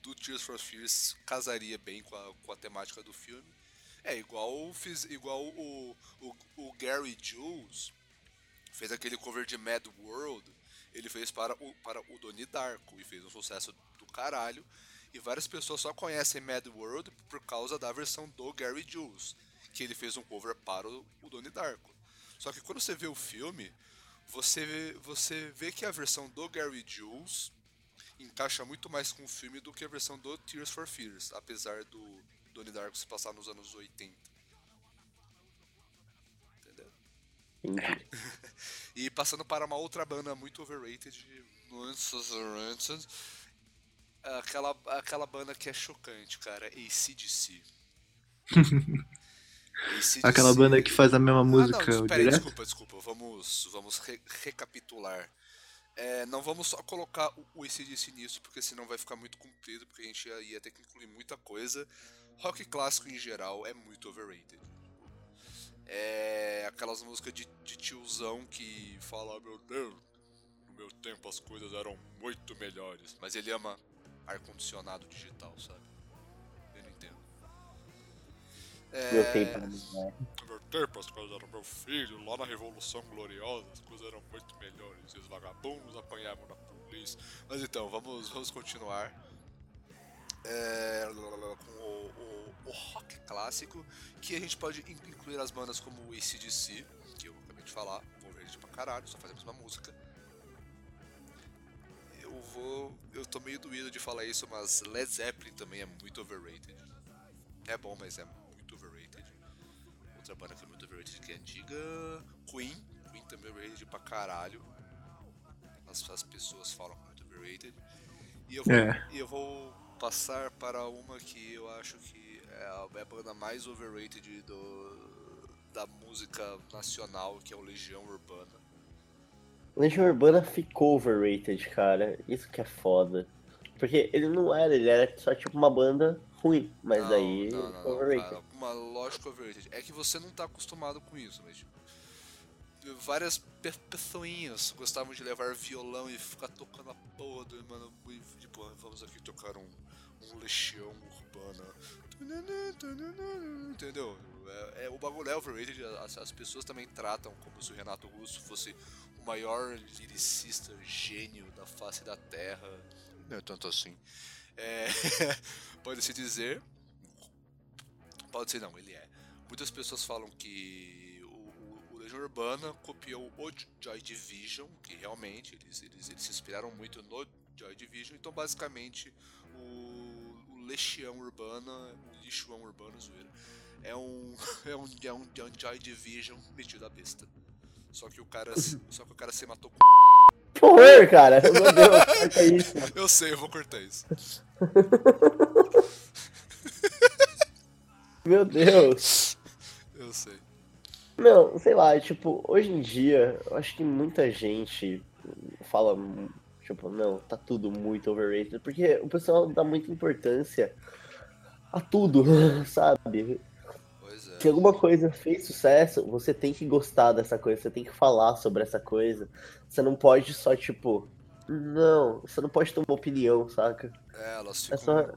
do Tears for Fears casaria bem com a, com a temática do filme. É igual, fiz, igual o, o, o Gary Jules fez aquele cover de Mad World, ele fez para o, para o Donnie Darko e fez um sucesso do caralho. E várias pessoas só conhecem Mad World por causa da versão do Gary Jules, que ele fez um cover para o, o Donnie Darko. Só que quando você vê o filme, você vê, você vê que a versão do Gary Jules encaixa muito mais com o filme do que a versão do Tears for Fears, apesar do Donnie Darko se passar nos anos 80. Entendeu? *laughs* E passando para uma outra banda muito overrated, muito aquela, aquela banda que é chocante, cara, ACDC. AC/DC. *laughs* Aquela banda que faz a mesma Ah, música não, peraí, direto. desculpa, desculpa. Vamos, vamos re- recapitular. É, não vamos só colocar o, o ACDC nisso, porque senão vai ficar muito comprido, porque a gente ia, ia ter que incluir muita coisa. Rock clássico em geral é muito overrated. É aquelas músicas de, de tiozão que fala, "Ah, meu Deus, no meu tempo as coisas eram muito melhores. Mas ele ama ar-condicionado digital, sabe? Eu não entendo. É, Meu tempo, né? no meu tempo as coisas eram meu filho, lá na Revolução Gloriosa as coisas eram muito melhores. E os vagabundos apanhavam da polícia. Mas então, vamos, vamos continuar. É, com o, o- o rock clássico, que a gente pode in- incluir as bandas como o ACDC, que eu acabei de falar, overrated pra caralho, só faz a mesma música. Eu vou. Eu tô meio doído de falar isso, mas Led Zeppelin também é muito overrated. É bom, mas é muito overrated. Outra banda que é muito overrated que é antiga. Queen. Queen também é overrated pra caralho. As, as pessoas falam que é muito overrated. E eu, vou, É. e eu vou passar para uma que eu acho que é a, é a banda mais overrated do, da música nacional, que é o Legião Urbana. Legião Urbana ficou overrated, cara. Isso que é foda. Porque ele não era, ele era só tipo uma banda ruim. Mas Não, daí, não, não, não, overrated. cara, uma lógica overrated. É que você não tá acostumado com isso, mas tipo, várias pe pessoinhas gostavam de levar violão e ficar tocando a porra do mano. e, Tipo, vamos aqui tocar um, um legião urbana. Entendeu? É, é- o bagulho é overrated, as, as pessoas também tratam como se o Renato Russo fosse o maior liricista gênio da face da Terra. Não é tanto assim. É, *laughs* Pode-se dizer. Pode ser não, ele é. Muitas pessoas falam que o, o, o Legião Urbana copiou o Joy Division, que realmente eles, eles, eles se inspiraram muito no Joy Division, então basicamente o, o Legião Urbana, o Lixuão Urbano, zoeira, é um, é *laughs* um, é um, é um Joy Division metido a besta. Só que o cara, *laughs* só que o cara se matou com. Horror, cara. Meu Deus, corta isso. Eu sei, eu vou cortar isso. *laughs* Meu Deus. Eu sei. Não, sei lá, tipo, hoje em dia, eu acho que muita gente fala, tipo, não, tá tudo muito overrated, porque o pessoal dá muita importância a tudo, *laughs* sabe? É. Se alguma coisa fez sucesso, você tem que gostar dessa coisa, você tem que falar sobre essa coisa. Você não pode só, tipo, não, você não pode ter uma opinião, saca? É, elas É ficam. só,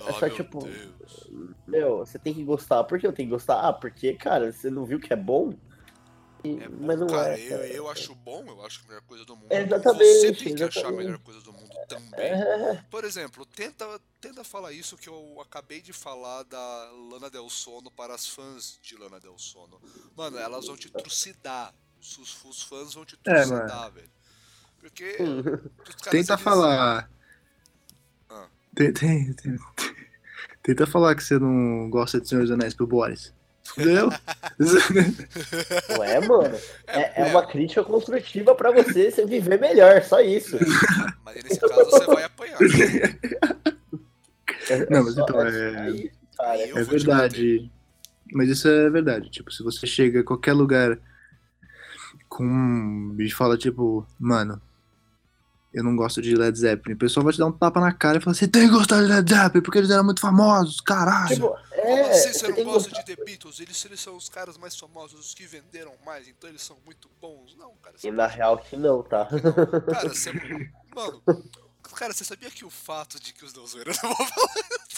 Ah, é só, meu tipo, Deus. meu, você tem que gostar. Por que eu tenho que gostar? Ah, porque, cara, você não viu que é bom? É bom, mas não cara, é. eu, cara. eu acho bom, eu acho a melhor coisa do mundo. Exatamente, Você tem que achar a exatamente. melhor coisa do mundo também. É, *laughs* Por exemplo, tenta, tenta falar isso que eu acabei de falar da Lana Del Sono para as fãs de Lana Del Sono. Mano, elas vão te trucidar. Os, os fãs vão te É, trucidar, velho. Porque *laughs* os caras, Tenta eles- falar. Ah. Tem- tem- tem- Tenta falar que você não gosta de Senhor dos Anéis pro Boris. Entendeu? *laughs* Ué, mano, é, é uma crítica construtiva pra você, você viver melhor, só isso. Mas nesse caso você vai apanhar. É- Não, é mas só- então, é é- É verdade. Mas isso é verdade. Tipo, se você chega a qualquer lugar com um e fala, tipo, mano, eu não gosto de Led Zeppelin, o pessoal vai te dar um tapa na cara e falar, você tem que gostar de Led Zeppelin, porque eles eram muito famosos, caralho. Tipo, Como é, assim você não que gosta de The Beatles? Eles, eles são os caras mais famosos, os que venderam mais, então eles são muito bons. Não, cara. E na real que não, tá? *laughs* Cara, você. *laughs* Mano, cara, você sabia que o fato de que os *laughs* não zoeiros não vão falar.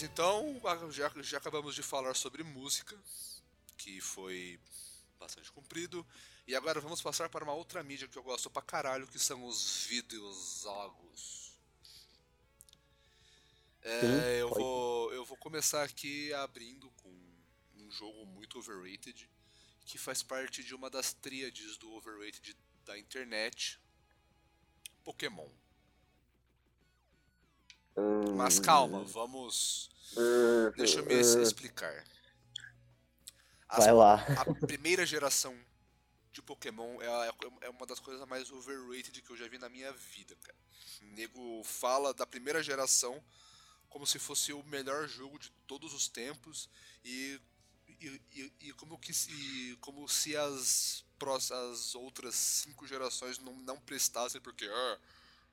Mas então, já, já acabamos de falar sobre música, que foi bastante comprido. E agora vamos passar para uma outra mídia que eu gosto pra caralho, que são os videojogos. É, eu, vou, eu vou começar aqui abrindo com um jogo muito overrated, que faz parte de uma das tríades do overrated da internet, Pokémon. Mas calma, vamos. Hum, Deixa eu me hum, explicar. As Vai lá. a primeira geração de Pokémon é, é uma das coisas mais overrated que eu já vi na minha vida, cara. O nego fala da primeira geração como se fosse o melhor jogo de todos os tempos e, e, e- e como, que se, como se as, as outras cinco gerações não, não prestassem, porque ah,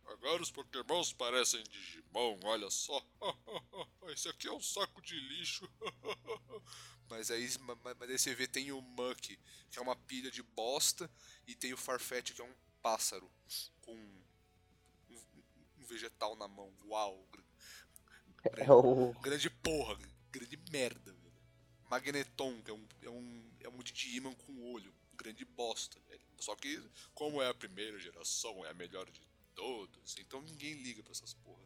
agora os Pokémons parecem Digimon, olha só. *laughs* Esse aqui é um saco de lixo. *laughs* Mas aí, ma- ma- mas aí você vê, tem o Muck, que é uma pilha de bosta, e tem o Farfetch, que é um pássaro com um, um vegetal na mão. Uau! gr- É um... Grande porra, grande merda, velho. Magneton, que é um, é um, é um Digimon com olho. Grande bosta, velho. Só que, como é a primeira geração, é a melhor de todas, então ninguém liga pra essas porra.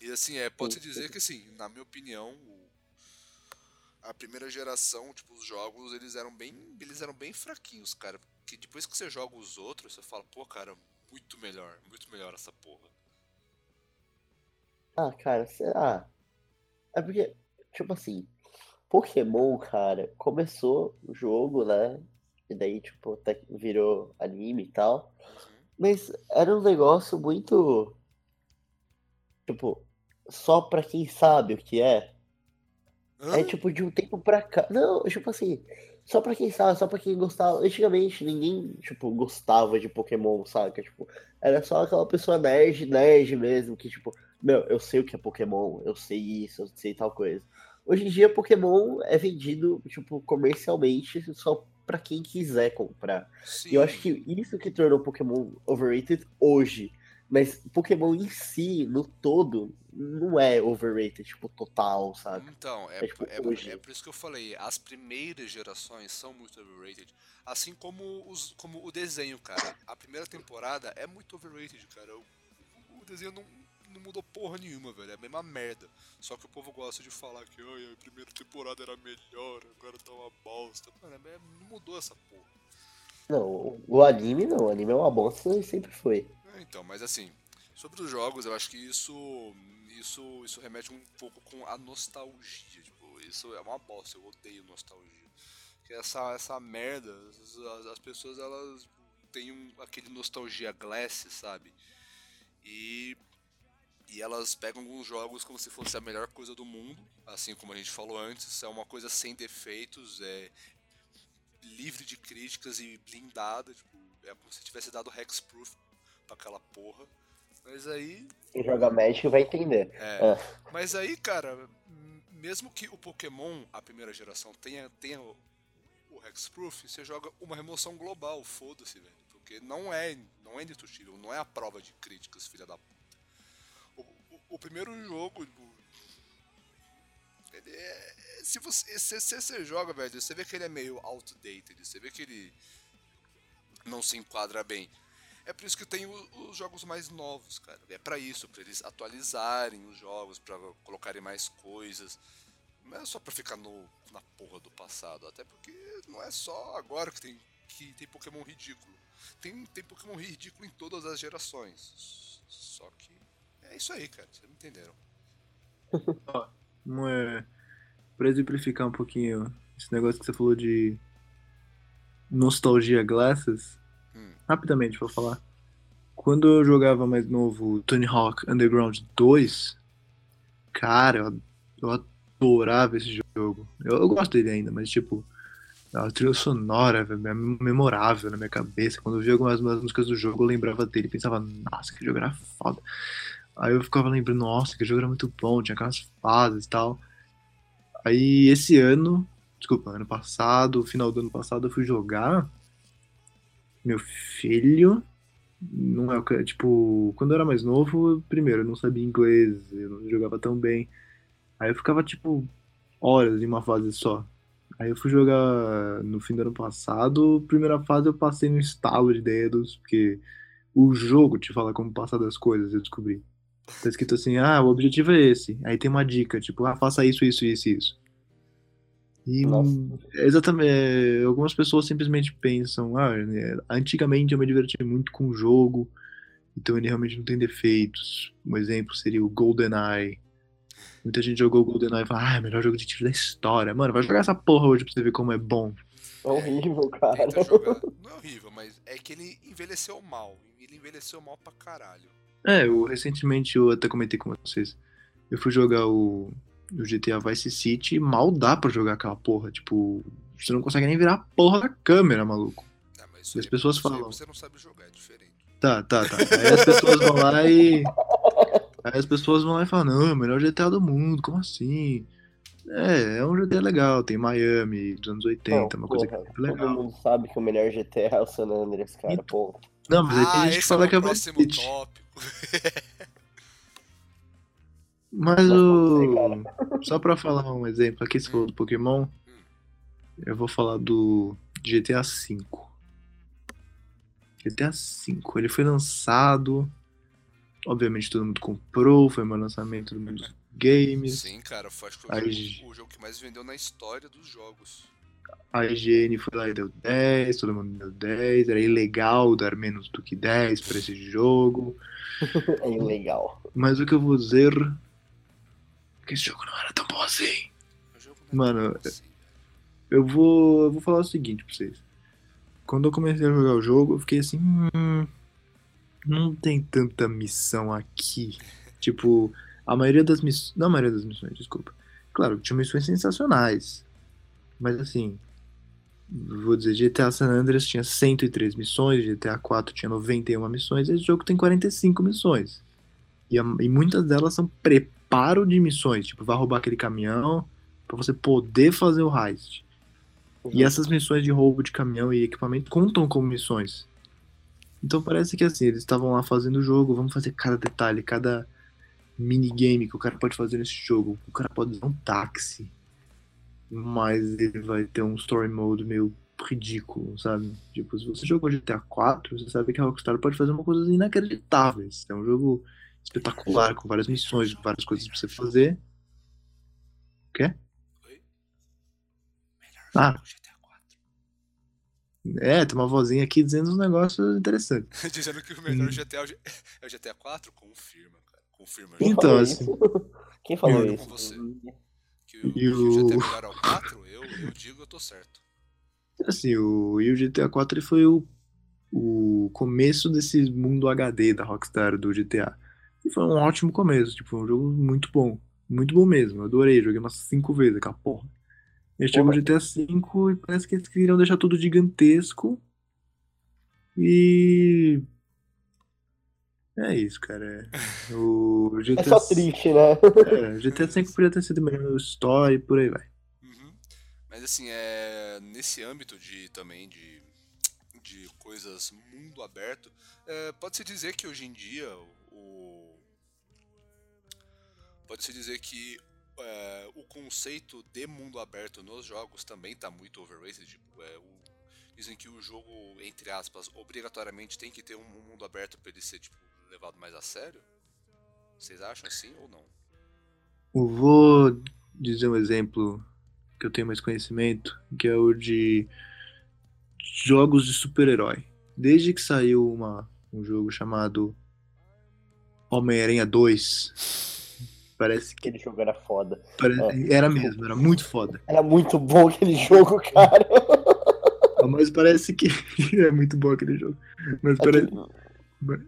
E assim, é, pode-se dizer que assim, na minha opinião, o- a primeira geração, tipo, os jogos, eles eram bem. Eles eram bem fraquinhos, cara. Porque depois que você joga os outros, você fala, pô, cara, muito melhor, muito melhor essa porra. Ah, cara, será? É porque, tipo assim, Pokémon, cara, começou o jogo, né? E daí, tipo, até que virou anime e tal. Uhum. Mas era um negócio muito. Tipo, só pra quem sabe o que é. Hã? É tipo de um tempo pra cá. Não, tipo assim, Só pra quem sabe, só pra quem gostava. Antigamente ninguém, tipo, gostava de Pokémon, saca? Tipo, era só aquela pessoa nerd, nerd mesmo, que, tipo, meu, eu sei o que é Pokémon, eu sei isso, eu sei tal coisa. Hoje em dia, Pokémon é vendido, tipo, comercialmente só pra quem quiser comprar. Sim. E eu acho que isso que tornou Pokémon overrated hoje. Mas Pokémon em si, no todo, não é overrated, tipo, total, sabe? Então, é, É tipo é, hoje. é por isso que eu falei, as primeiras gerações são muito overrated. Assim como, os, como o desenho, cara. A primeira temporada é muito overrated, cara. O, o desenho não, não mudou porra nenhuma, velho. É a mesma merda. Só que o povo gosta de falar que "Ai, a primeira temporada era melhor, agora tá uma bosta. Mano, é- não mudou essa porra. Não, o anime não, o anime é uma bosta e sempre foi. É, Então, mas assim, sobre os jogos, eu acho que isso, isso, isso remete um pouco com a nostalgia. Tipo, isso é uma bosta, eu odeio nostalgia. Que essa, essa merda, as, as pessoas elas têm um, aquele nostalgia glass, sabe? E, e elas pegam alguns jogos como se fosse a melhor coisa do mundo, assim como a gente falou antes, é uma coisa sem defeitos, é livre de críticas e blindada, tipo, é como se tivesse dado hexproof pra aquela porra. Mas aí, Quem joga Magic vai entender. é, É. mas aí, cara, mesmo que o Pokémon, a primeira geração, tenha, tenha o, o hexproof, você joga uma remoção global, foda-se, velho, porque não é, não é indestrutível, não é a prova de críticas, filha da puta. O, primeiro jogo, tipo, é, se você, se, se você joga, velho, você vê que ele é meio outdated, você vê que ele não se enquadra bem. É por isso que tem os jogos mais novos, cara. É pra isso, pra eles atualizarem os jogos, pra colocarem mais coisas. Não é só pra ficar no, na porra do passado. Até porque não é só agora que tem, que tem Pokémon ridículo. Tem, tem Pokémon ridículo em todas as gerações. Só que é isso aí, cara. Vocês me entenderam. É, pra exemplificar um pouquinho esse negócio que você falou de nostalgia glasses, Hum. rapidamente vou falar. Quando eu jogava mais novo Tony Hawk Underground 2, cara, eu, eu adorava esse jogo. Eu, eu gosto dele ainda, mas tipo, a trilha sonora velho, é memorável na minha cabeça. Quando eu via algumas músicas do jogo, eu lembrava dele e pensava, nossa, que jogo era foda. Aí eu ficava lembrando, nossa, que jogo era muito bom, tinha aquelas fases e tal. Aí esse ano, desculpa, ano passado, final do ano passado, eu fui jogar. Meu filho, não é tipo, quando eu era mais novo, primeiro, eu não sabia inglês, eu não jogava tão bem. Aí eu ficava, tipo, horas em uma fase só. Aí eu fui jogar no fim do ano passado, primeira fase eu passei no estalo de dedos, porque o jogo te fala como passar das coisas, eu descobri. Tá escrito assim, ah, o objetivo é esse. Aí tem uma dica, tipo, ah, faça isso, isso, isso, isso. E Nossa. hum, exatamente, é, algumas pessoas simplesmente pensam, ah, é, antigamente eu me diverti muito com o jogo, então ele realmente não tem defeitos. Um exemplo seria o GoldenEye. Muita gente jogou o GoldenEye e fala, ah, é o melhor jogo de tiro da história. Mano, vai jogar essa porra hoje pra você ver como é bom. É horrível, cara. Tenta jogar. Não é horrível, mas é que ele envelheceu mal. Ele envelheceu mal pra caralho. É, eu, recentemente eu até comentei com vocês. Eu fui jogar o, o GTA Vice City e mal dá pra jogar aquela porra. Tipo, você não consegue nem virar a porra da câmera, maluco. É, mas isso As aí- pessoas falam. Você não sabe jogar, é diferente. Tá, tá, tá. Aí as pessoas vão lá e. Aí as pessoas vão lá e falam, não, é o melhor GTA do mundo, como assim? É, é um GTA legal, tem Miami dos anos 80, uma coisa que é porra, muito Todo legal. mundo sabe que o melhor GTA é o San Andreas, cara. Então, Pô, Não, mas aí tem ah, gente que fala é que é o próximo City. tópico. Mas Mas o. Só pra falar um exemplo aqui, você falou do Pokémon. Eu vou falar do GTA V. GTA V. Ele foi lançado. Obviamente todo mundo comprou, foi meu lançamento do mundo dos *laughs* games. Sim, cara, foi acho que Aí, foi jogo, o jogo que mais vendeu na história dos jogos. A IGN foi lá e deu 10, todo mundo deu 10. Era ilegal dar menos do que 10 pra esse jogo. *laughs* é ilegal. Mas o que eu vou dizer. é que esse jogo não era tão bom assim. É Mano, assim. Eu vou, eu vou falar o seguinte pra vocês. Quando eu comecei a jogar o jogo, eu fiquei assim. Hum, não tem tanta missão aqui. Tipo, a maioria das missões. Não a maioria das missões, desculpa. Claro, tinha missões sensacionais. Mas assim. vou dizer, GTA San Andreas tinha 103 missões, GTA 4 tinha 91 missões, esse jogo tem 45 missões. E, a- e muitas delas são preparo de missões, tipo, vai roubar aquele caminhão pra você poder fazer o heist. E essas missões de roubo de caminhão e equipamento contam como missões. Então parece que assim, eles estavam lá fazendo o jogo, vamos fazer cada detalhe, cada minigame que o cara pode fazer nesse jogo. O cara pode usar um táxi, mas ele vai ter um story mode meio ridículo, sabe? Tipo, se você jogou GTA 4, você sabe que a Rockstar pode fazer uma coisa inacreditável. É um jogo espetacular, com várias missões, várias coisas pra você fazer. O quê? Oi? Melhor Ah. jogo GTA 4. É, tem uma vozinha aqui dizendo uns negócios interessantes. *laughs* Dizendo que o melhor Hum. GTA é o G- é o GTA 4? Confirma, cara. Confirma. Então, falou assim-? Quem falou isso? Que o, E que o GTA melhor é o 4, eu, eu digo eu tô certo. *laughs* Assim, o, e o GTA 4 ele foi o, o começo desse mundo HD da Rockstar do GTA. E foi um ótimo começo, tipo, um jogo muito bom. Muito bom mesmo, eu adorei, joguei umas cinco vezes aquela porra. E aí chegou o. GTA V e parece que eles queriam deixar tudo gigantesco. E. É isso, cara. é. *laughs* O GTA, É só triste, né? É, o GTA V podia ter sido melhor no story e por aí vai. Uhum. Mas assim, é nesse âmbito de também de, de coisas mundo aberto, é, pode-se dizer que hoje em dia o pode-se dizer que é, o conceito de mundo aberto nos jogos também está muito overrated. Tipo, é, o- dizem que o jogo, entre aspas, obrigatoriamente tem que ter um, um mundo aberto para ele ser tipo, levado mais a sério. Vocês acham assim ou não? Eu vou dizer um exemplo que eu tenho mais conhecimento, que é o de jogos de super-herói. Desde que saiu uma, um jogo chamado Homem-Aranha 2, parece que Aquele jogo era foda. pare- era mesmo, era muito foda. Era muito bom aquele jogo, cara. Mas parece que *laughs* é muito bom aquele jogo. Mas parece.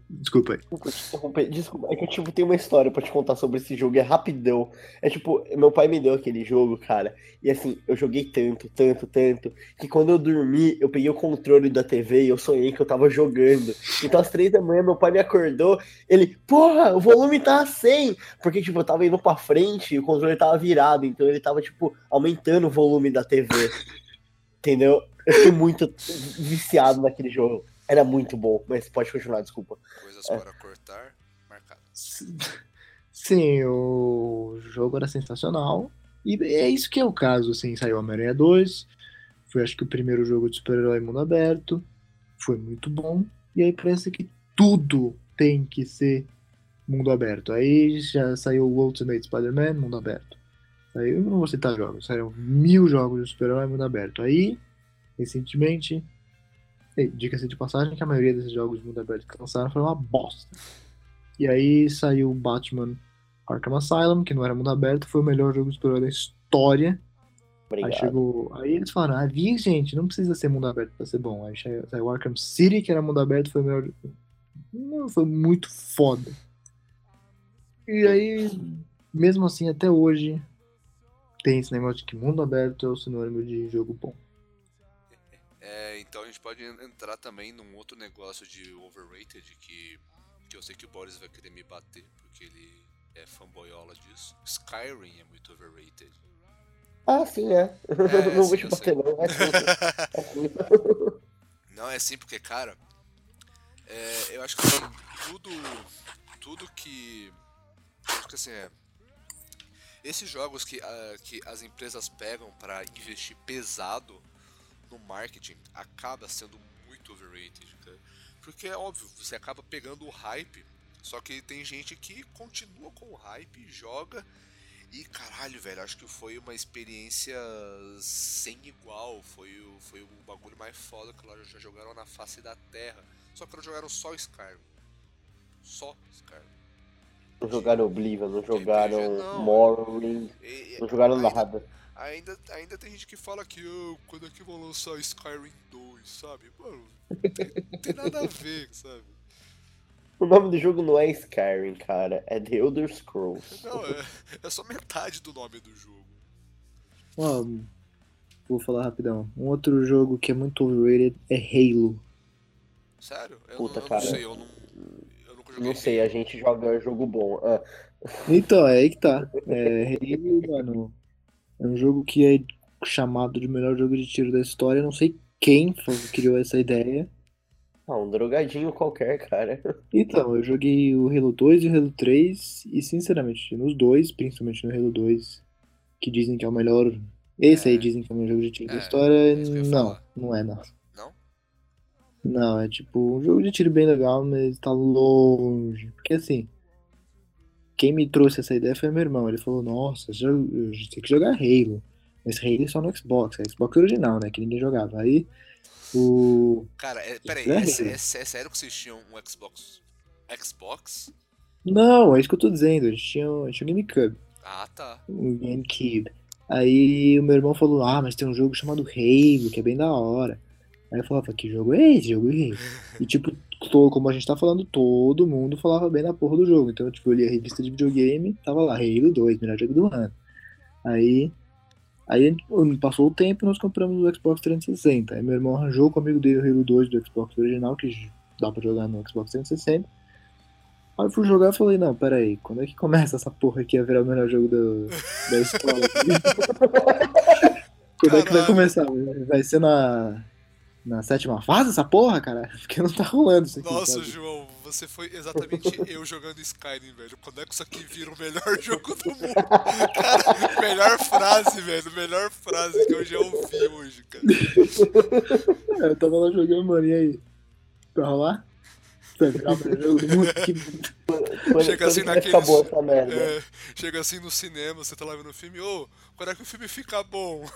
Desculpa aí. Desculpa. Desculpa, é que eu tipo, tenho uma história pra te contar sobre esse jogo, é rapidão. É tipo, meu pai me deu aquele jogo, cara, e assim, eu joguei tanto, tanto, tanto, que quando eu dormi, eu peguei o controle da TV e eu sonhei que eu tava jogando. Então às três da manhã, meu pai me acordou, ele, porra, o volume tá a 100! Porque, tipo, eu tava indo pra frente e o controle tava virado, então ele tava, tipo, aumentando o volume da TV. Entendeu? Eu fiquei muito viciado naquele jogo. Era muito bom, mas pode continuar, desculpa. Coisas É. para cortar, marcado. Sim, o jogo era sensacional. E é isso que é o caso, assim, saiu Homem-Aranha 2. Foi acho que o primeiro jogo de super-herói mundo aberto. Foi muito bom. E aí parece que tudo tem que ser mundo aberto. Aí já saiu o Ultimate Spider-Man, mundo aberto. Aí eu não vou citar jogos, saíram mil jogos de super-herói mundo aberto. Aí, recentemente, dica-se de passagem que a maioria desses jogos de mundo aberto que lançaram foi uma bosta. E aí saiu o Batman Arkham Asylum, que não era mundo aberto, foi o melhor jogo de super-herói da história. Obrigado. Aí chegou. Aí eles falaram, ah, vi, gente, não precisa ser mundo aberto pra ser bom. Aí saiu saiu Arkham City, que era mundo aberto, foi o melhor. Não, foi muito foda. E aí, mesmo assim, até hoje, tem esse negócio de que mundo aberto é o sinônimo de jogo bom. É, então a gente pode en- entrar também num outro negócio de overrated que, que eu sei que o Boris vai querer me bater, porque ele é fanboyola disso. Skyrim é muito overrated. Ah, sim, é. É, *laughs* não sim, vou te bater, não. É sim, sim. Não, é assim porque, cara, é, eu acho que assim, tudo, tudo que. Acho que assim, é. Esses jogos que, ah, que as empresas pegam pra investir pesado no marketing acaba sendo muito overrated, cara. Porque é óbvio, você acaba pegando o hype, só que tem gente que continua com o hype, joga e caralho, velho, acho que foi uma experiência sem igual. Foi o, foi o bagulho mais foda que elas já jogaram na face da terra. Só que elas jogaram só Skyrim. Só Skyrim. Não jogaram Oblivion, não jogaram Não. Morrowind, E- e- não jogaram ainda, nada. Ainda, ainda tem gente que fala que "Ah, quando é que vão lançar Skyrim 2, sabe? Mano, não tem, tem nada a ver, sabe? O nome do jogo não é Skyrim, cara. É The Elder Scrolls. Não, é, é só metade do nome do jogo. Ó, vou falar rapidão. Um outro jogo que é muito overrated é Halo. Sério? Eu, Puta, não, eu cara. não sei, eu não. Eu nunca joguei. Não sei, a gente joga jogo bom. Ah, Então, é aí que tá. É, Halo, mano, é um jogo que é chamado de melhor jogo de tiro da história. Não sei quem criou essa ideia. ah, um drogadinho qualquer, cara. *laughs* Então, eu joguei o Halo 2 e o Halo 3, e sinceramente, nos dois, principalmente no Halo 2, que dizem que é o melhor. Esse aí É. dizem que é o melhor jogo de tiro da É, história. é Não, não é, não. Não? Não, é tipo um jogo de tiro bem legal, mas tá longe. Porque assim, quem me trouxe essa ideia foi meu irmão. Ele falou: Nossa, a gente tem que jogar Halo. Mas Halo é só no Xbox, é Xbox original, né? Que ninguém jogava. Aí o. Cara, é, peraí, É é, é- é sério que vocês tinham um Xbox? Xbox? Não, é isso que eu tô dizendo. A gente tinha, a gente tinha um GameCube. Ah, tá. o GameCube. Aí o meu irmão falou, ah, mas tem um jogo chamado Halo, que é bem da hora. Aí eu falava, que jogo é esse? Jogo Halo. *laughs* E tipo, to- como a gente tá falando, todo mundo falava bem da porra do jogo. Então, tipo, eu li a revista de videogame, tava lá, Halo 2, melhor jogo do ano. Aí, aí passou o tempo e nós compramos o Xbox 360. Aí meu irmão arranjou com o amigo dele o Halo 2 do Xbox original, que dá pra jogar no Xbox 360. Aí eu fui jogar e falei, não, pera aí, quando é que começa essa porra aqui a virar o melhor jogo do, da escola? *laughs* *laughs* quando é que vai Caralho. começar? Vai ser na, na sétima fase essa porra, cara? *laughs* Porque não tá rolando isso aqui. Nossa, sabe? João, você foi exatamente *laughs* eu jogando Skyrim, velho. Quando é que isso aqui vira o melhor *laughs* jogo do mundo? Cara, melhor frase, velho. Melhor frase que eu já ouvi hoje, cara. É, Eu tava lá jogando, mano, e aí? Vai rolar? Chega assim merda? É, chega assim no cinema, você tá lá vendo o filme, ô, quando é que o filme fica bom? *laughs*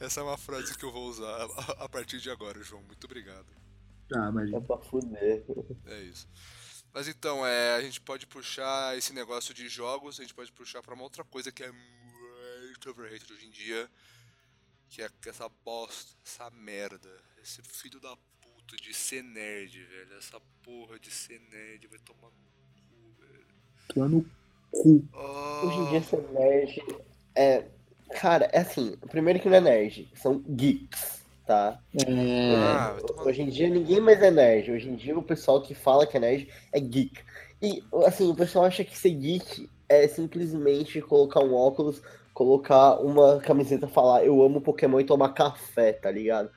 Essa é uma frase que eu vou usar a- a partir de agora, João. Muito obrigado. Ah, mas É pra fuder. É isso. Mas então, é, a gente pode puxar esse negócio de jogos, a gente pode puxar pra uma outra coisa que é muito overrated hoje em dia, que é essa bosta, essa merda, esse filho da de ser nerd, velho. Essa porra de ser nerd vai tomar no cu, velho. é no cu. Hoje em dia ser nerd é. Cara, é assim, primeiro que não é nerd, são geeks, tá? É... Ah, tomar Hoje em dia ninguém mais é nerd. Hoje em dia o pessoal que fala que é nerd é geek. E assim, o pessoal acha que ser geek é simplesmente colocar um óculos, colocar uma camiseta e falar eu amo Pokémon e tomar café, tá ligado?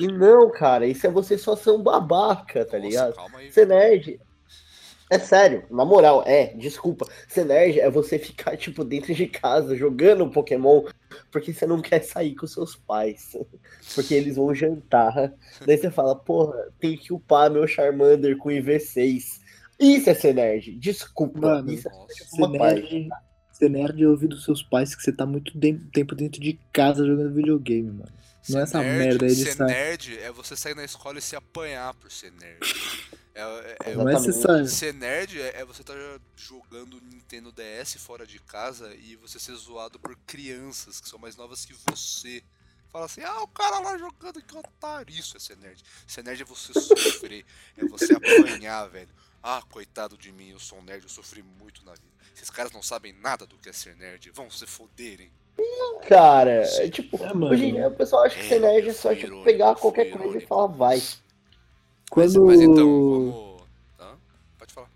E não, cara, isso é você só ser um babaca, tá Nossa, ligado? aí, Ser nerd. É sério, na moral, é, desculpa. Ser nerd é você ficar, tipo, dentro de casa jogando Pokémon porque você não quer sair com seus pais. *laughs* Porque eles vão jantar. Daí você fala, porra, tem que upar meu Charmander com IV6. Isso é ser nerd, desculpa. Mano, isso é Ser uma parte. Ser nerd é ouvir dos seus pais que você tá muito de- tempo dentro de casa jogando videogame, mano. Não é essa nerd, merda aí de Ser estar- nerd é você sair na escola e se apanhar por ser nerd. É, é- é- Não é ser nerd é, é você estar jogando Nintendo DS fora de casa e você ser zoado por crianças que são mais novas que você. Fala assim, ah, o cara lá jogando, que otário. Isso é ser nerd. Ser nerd é você sofrer, é você apanhar, velho. Ah, coitado de mim, eu sou um nerd, eu sofri muito na vida. Esses caras não sabem nada do que é ser nerd, vão se foderem. Cara, é tipo, É, mano. hoje em dia o pessoal acha que ser nerd é só, tipo, pegar qualquer coisa e irônico. falar, vai. Mas, Quando... mas então, vamos. Hã? Pode falar.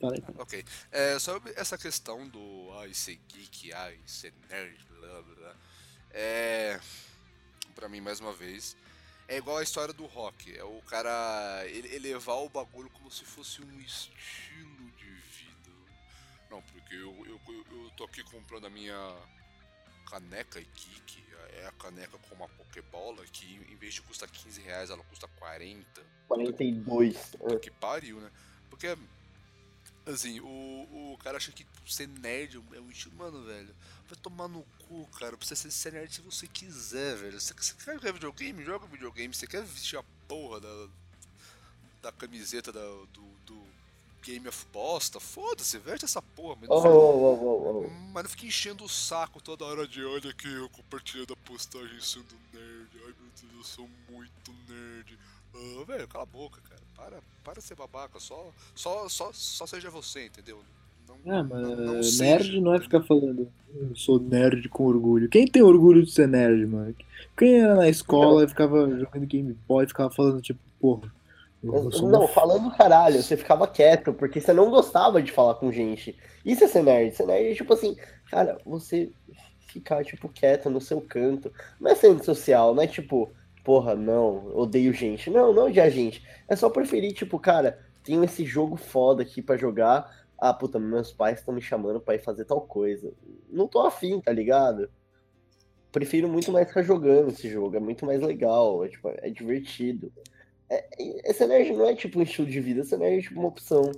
Fala aí. Ok. É, sobre essa questão do ai, ser geek, ai, ser nerd, blá blá blá. É. Pra mim, mais uma vez. É igual a história do rock. É o cara ele- elevar o bagulho como se fosse um estilo. Não, porque eu, eu, eu, tô aqui comprando a minha caneca geek. É a caneca com uma Pokébola que em vez de custar 15 reais, ela custa 40. 42. Puta que pariu, né? Porque, assim, o, o cara acha que ser nerd é um estilo. Mano, velho, vai tomar no cu, cara. Pra você ser- ser nerd se você quiser, velho. Você, você quer jogar videogame? Joga videogame. Você quer vestir a porra da, da camiseta da, do, do Game of Bosta? Foda-se, veste essa porra. Mas, não, oh, oh, oh, oh. mas não fica enchendo o saco toda hora de olha aqui, eu compartilhando a postagem sendo nerd. Ai meu Deus, eu sou muito nerd. Ah, velho, cala a boca, cara. Para, para de ser babaca. Só, só, só, só seja você, entendeu? Não, Ah, mas não nerd seja, não é ficar falando, eu sou nerd com orgulho. Quem tem orgulho de ser nerd, mano? Quem era na escola e ficava jogando Game Boy, ficava falando, tipo, porra, Não, falando caralho, você ficava quieto, porque você não gostava de falar com gente. Isso é ser nerd. Ser nerd é tipo assim, cara, você ficar, tipo, quieto no seu canto. Não é sendo social, não é tipo, porra, não, odeio gente. Não, não odiar gente. É só preferir, tipo, cara, tenho esse jogo foda aqui pra jogar. Ah, puta, meus pais estão me chamando pra ir fazer tal coisa. Não tô afim, tá ligado? Prefiro muito mais ficar jogando esse jogo, é muito mais legal, é, tipo, é divertido. É, esse nerd não é tipo um estilo de vida, esse nerd é tipo uma opção.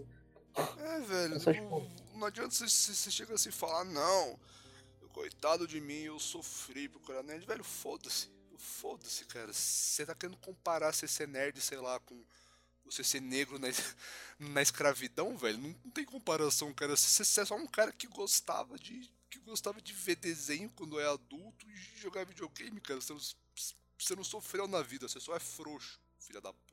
É, velho, É só, tipo, não adianta você, você, você chega assim e falar, não, coitado de mim, eu sofri pro cara nerd. Velho, foda-se, foda-se, cara. Você tá querendo comparar você ser nerd, sei lá, com você ser negro na, *laughs* na escravidão, velho? Não, não tem comparação, cara. Você, você é só um cara que gostava de que gostava de ver desenho quando é adulto e jogar videogame, cara. Você não, você não sofreu na vida, você só é frouxo, filha da puta.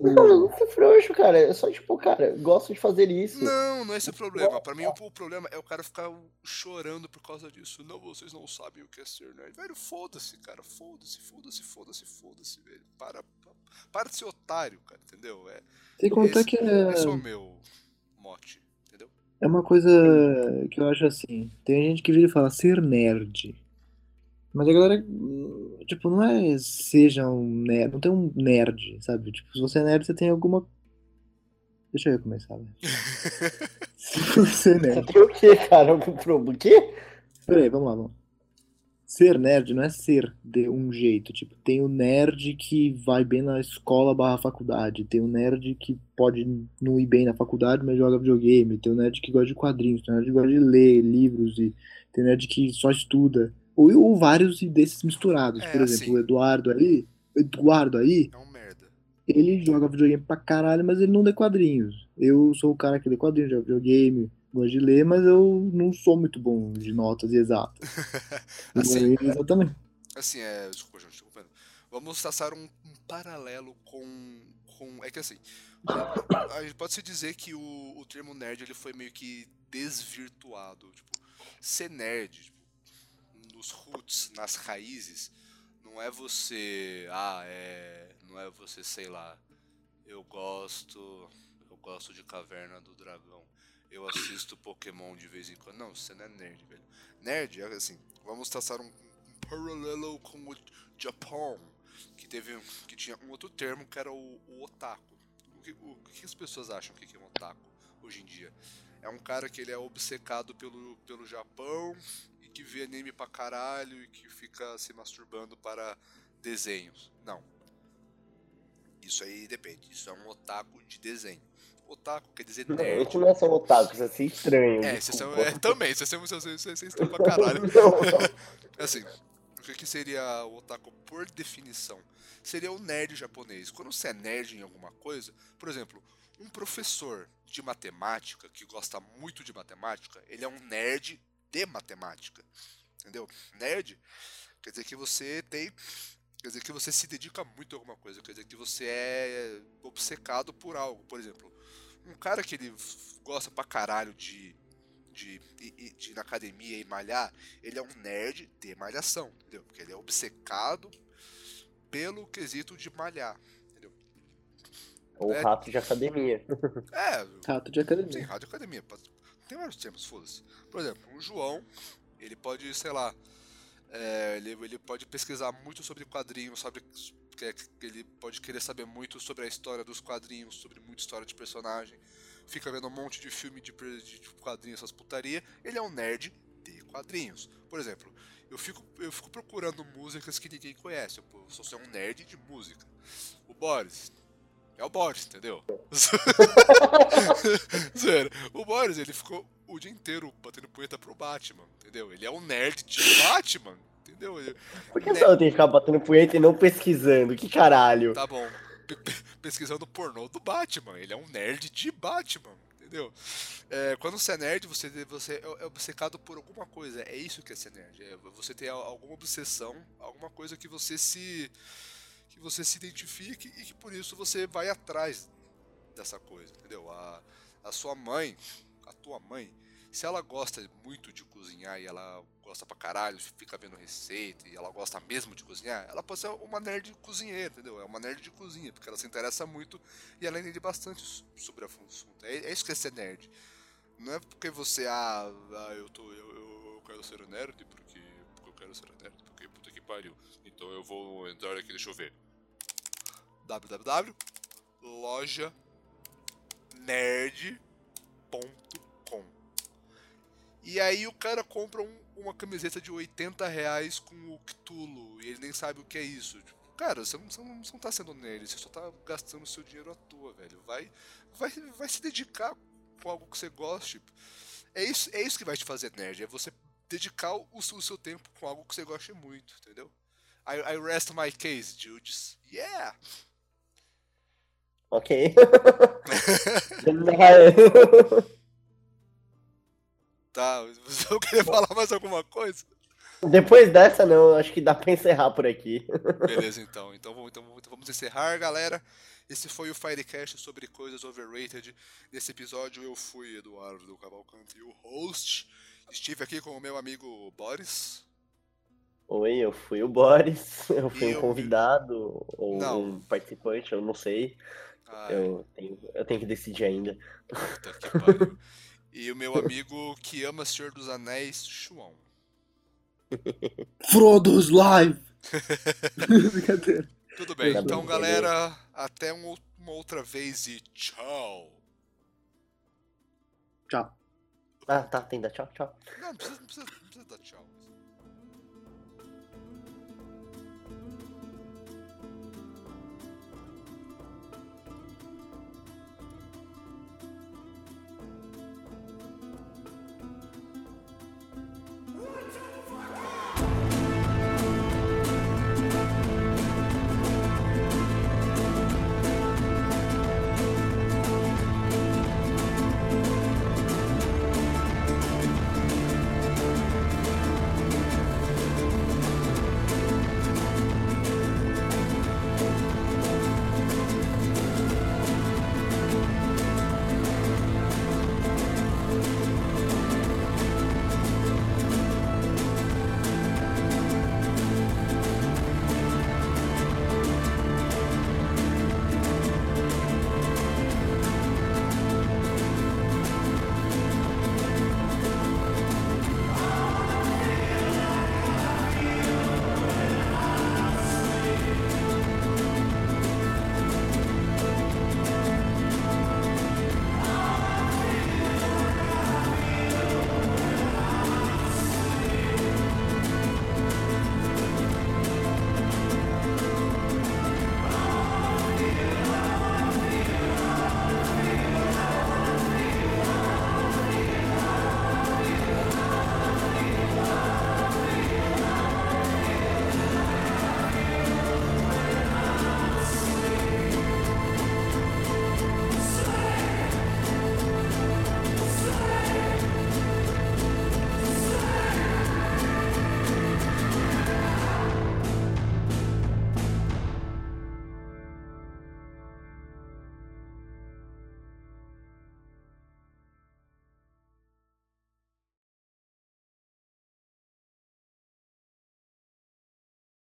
Não, não é frouxo, cara. É só tipo, cara, gosto de fazer isso. Não, não é esse o problema. Pra mim, o, o problema é o cara ficar chorando por causa disso. Não, vocês não sabem o que é ser nerd. Velho, foda-se, cara. Foda-se, foda-se, foda-se, foda-se, velho. Para, pa- para de ser otário, cara, entendeu? É, Sem contar esse, que é, esse é o meu mote, entendeu? é uma coisa que eu acho assim. Tem gente que vira e fala ser nerd. Mas a galera, tipo, não é seja um nerd, não tem um nerd, sabe? Tipo, se você é nerd, você tem alguma. Deixa eu começar, velho. *laughs* Se você é Você nerd. tem o quê, cara? Algum problema? O quê? Peraí, vamos lá, vamos. Ser nerd não é ser de um jeito. Tipo, tem o nerd que vai bem na escola barra faculdade. Tem o nerd que pode não ir bem na faculdade, mas joga videogame. Tem o nerd que gosta de quadrinhos. Tem o nerd que gosta de ler livros. E tem o nerd que só estuda. Ou, ou vários desses misturados. É, Por exemplo, assim. o Eduardo aí. Eduardo aí, É um merda. ele joga videogame pra caralho, mas ele não lê quadrinhos. Eu sou o cara que lê quadrinhos, joga videogame, gosto de ler, mas eu não sou muito bom de notas exatas. *laughs* Assim, Exatamente. Assim, é. Desculpa, gente, desculpa. Vamos traçar um, um paralelo com, com. É que assim. A gente pode se dizer que o, o termo nerd ele foi meio que desvirtuado. Tipo, ser nerd, tipo, nos roots, nas raízes, não é você. Ah, é. Não é você, sei lá. Eu gosto. Eu gosto de Caverna do Dragão. Eu assisto Pokémon de vez em quando. Não, você não é nerd, velho. Nerd é assim. Vamos traçar um, um paralelo com o Japão. Que teve. Que tinha um outro termo que era o, o otaku. O que, o que as pessoas acham que é um otaku hoje em dia? É um cara que ele é obcecado pelo, pelo Japão e que vê anime pra caralho e que fica se masturbando para desenhos. Não. Isso aí depende. Isso é um otaku de desenho. Otaku quer dizer Não, nerd. gente não é só otaku, isso é estranho. É, vocês são, desculpa. é, também, vocês são, vocês, pra caralho. *laughs* Não, não. *laughs* Assim, o que, que seria o otaku por definição? Seria o nerd japonês. Quando você é nerd em alguma coisa, por exemplo, um professor de matemática que gosta muito de matemática, ele é um nerd de matemática. Entendeu? Nerd quer dizer que você tem. Quer dizer que você se dedica muito a alguma coisa, quer dizer que você é obcecado por algo. Por exemplo, um cara que ele gosta pra caralho de, de, de, de ir na academia e malhar, ele é um nerd de malhação, entendeu? Porque ele é obcecado pelo quesito de malhar, entendeu? O rato de academia. É, Rato de Sim, academia. rádio academia. Tem vários termos, foda-se. Por exemplo, o João, ele pode, sei lá, é, ele, ele pode pesquisar muito sobre quadrinhos, sobre. que Ele pode querer saber muito sobre a história dos quadrinhos, sobre muita história de personagem. Fica vendo um monte de filme de, de quadrinhos, essas putaria. Ele é um nerd de quadrinhos. Por exemplo, eu fico, eu fico procurando músicas que ninguém conhece. Eu sou um nerd de música. O Boris. É o Boris, entendeu? *laughs* Sério, o Boris, ele ficou o dia inteiro batendo punheta pro Batman, entendeu? Ele é um nerd de Batman, entendeu? Por que só eu tenho que ficar batendo punheta e não pesquisando? Que caralho? Tá bom, pe- pesquisando pornô do Batman, ele é um nerd de Batman, entendeu? É, quando você é nerd, você, você é obcecado por alguma coisa, é isso que é ser nerd, é você al- alguma obsessão, alguma coisa que você se que você se identifique e que por isso você vai atrás dessa coisa, entendeu? A, a sua mãe, a tua mãe, se ela gosta muito de cozinhar e ela gosta pra caralho, fica vendo receita e ela gosta mesmo de cozinhar, ela pode ser uma nerd cozinheira, entendeu? É uma nerd de cozinha, porque ela se interessa muito e ela entende bastante so- sobre a assunto. É, é isso que é ser nerd. Não é porque você, ah, ah eu, tô, eu, eu quero ser nerd porque, porque eu quero ser nerd, porque puta que pariu. Então eu vou entrar aqui, deixa eu ver. Www loja nerd.com E aí o cara compra um- uma camiseta de 80 reais com o Cthulhu e ele nem sabe o que é isso. Tipo, cara, você não, você, não, você não tá sendo nerd, você só tá gastando seu dinheiro à toa, velho. Vai, vai, vai se dedicar com algo que você goste. É isso, é isso que vai te fazer nerd, é você dedicar o, o seu tempo com algo que você goste muito, entendeu? I, I rest my case, dudes. Yeah! Ok. *laughs* Tá, você *laughs* eu queria falar mais alguma coisa? Depois dessa, não, acho que dá pra encerrar por aqui. Beleza, então. Então vamos, então, então vamos encerrar, galera. Esse foi o Firecast sobre coisas overrated. Nesse episódio eu fui Eduardo Cavalcante, o host. Estive aqui com o meu amigo Boris. Oi, eu fui o Boris, eu fui E eu- um convidado ou Não. um participante, eu não sei. Ai, Eu tenho, eu tenho que decidir ainda. puta que pariu. E o meu amigo que ama Senhor dos Anéis, João. Frodo's Live! *laughs* Brincadeira. Tudo bem, Tá então galera, até um uma outra vez e tchau. Tchau. Ah, tá, tem que dar tchau, tchau. Não, não precisa, não precisa, não precisa dar tchau.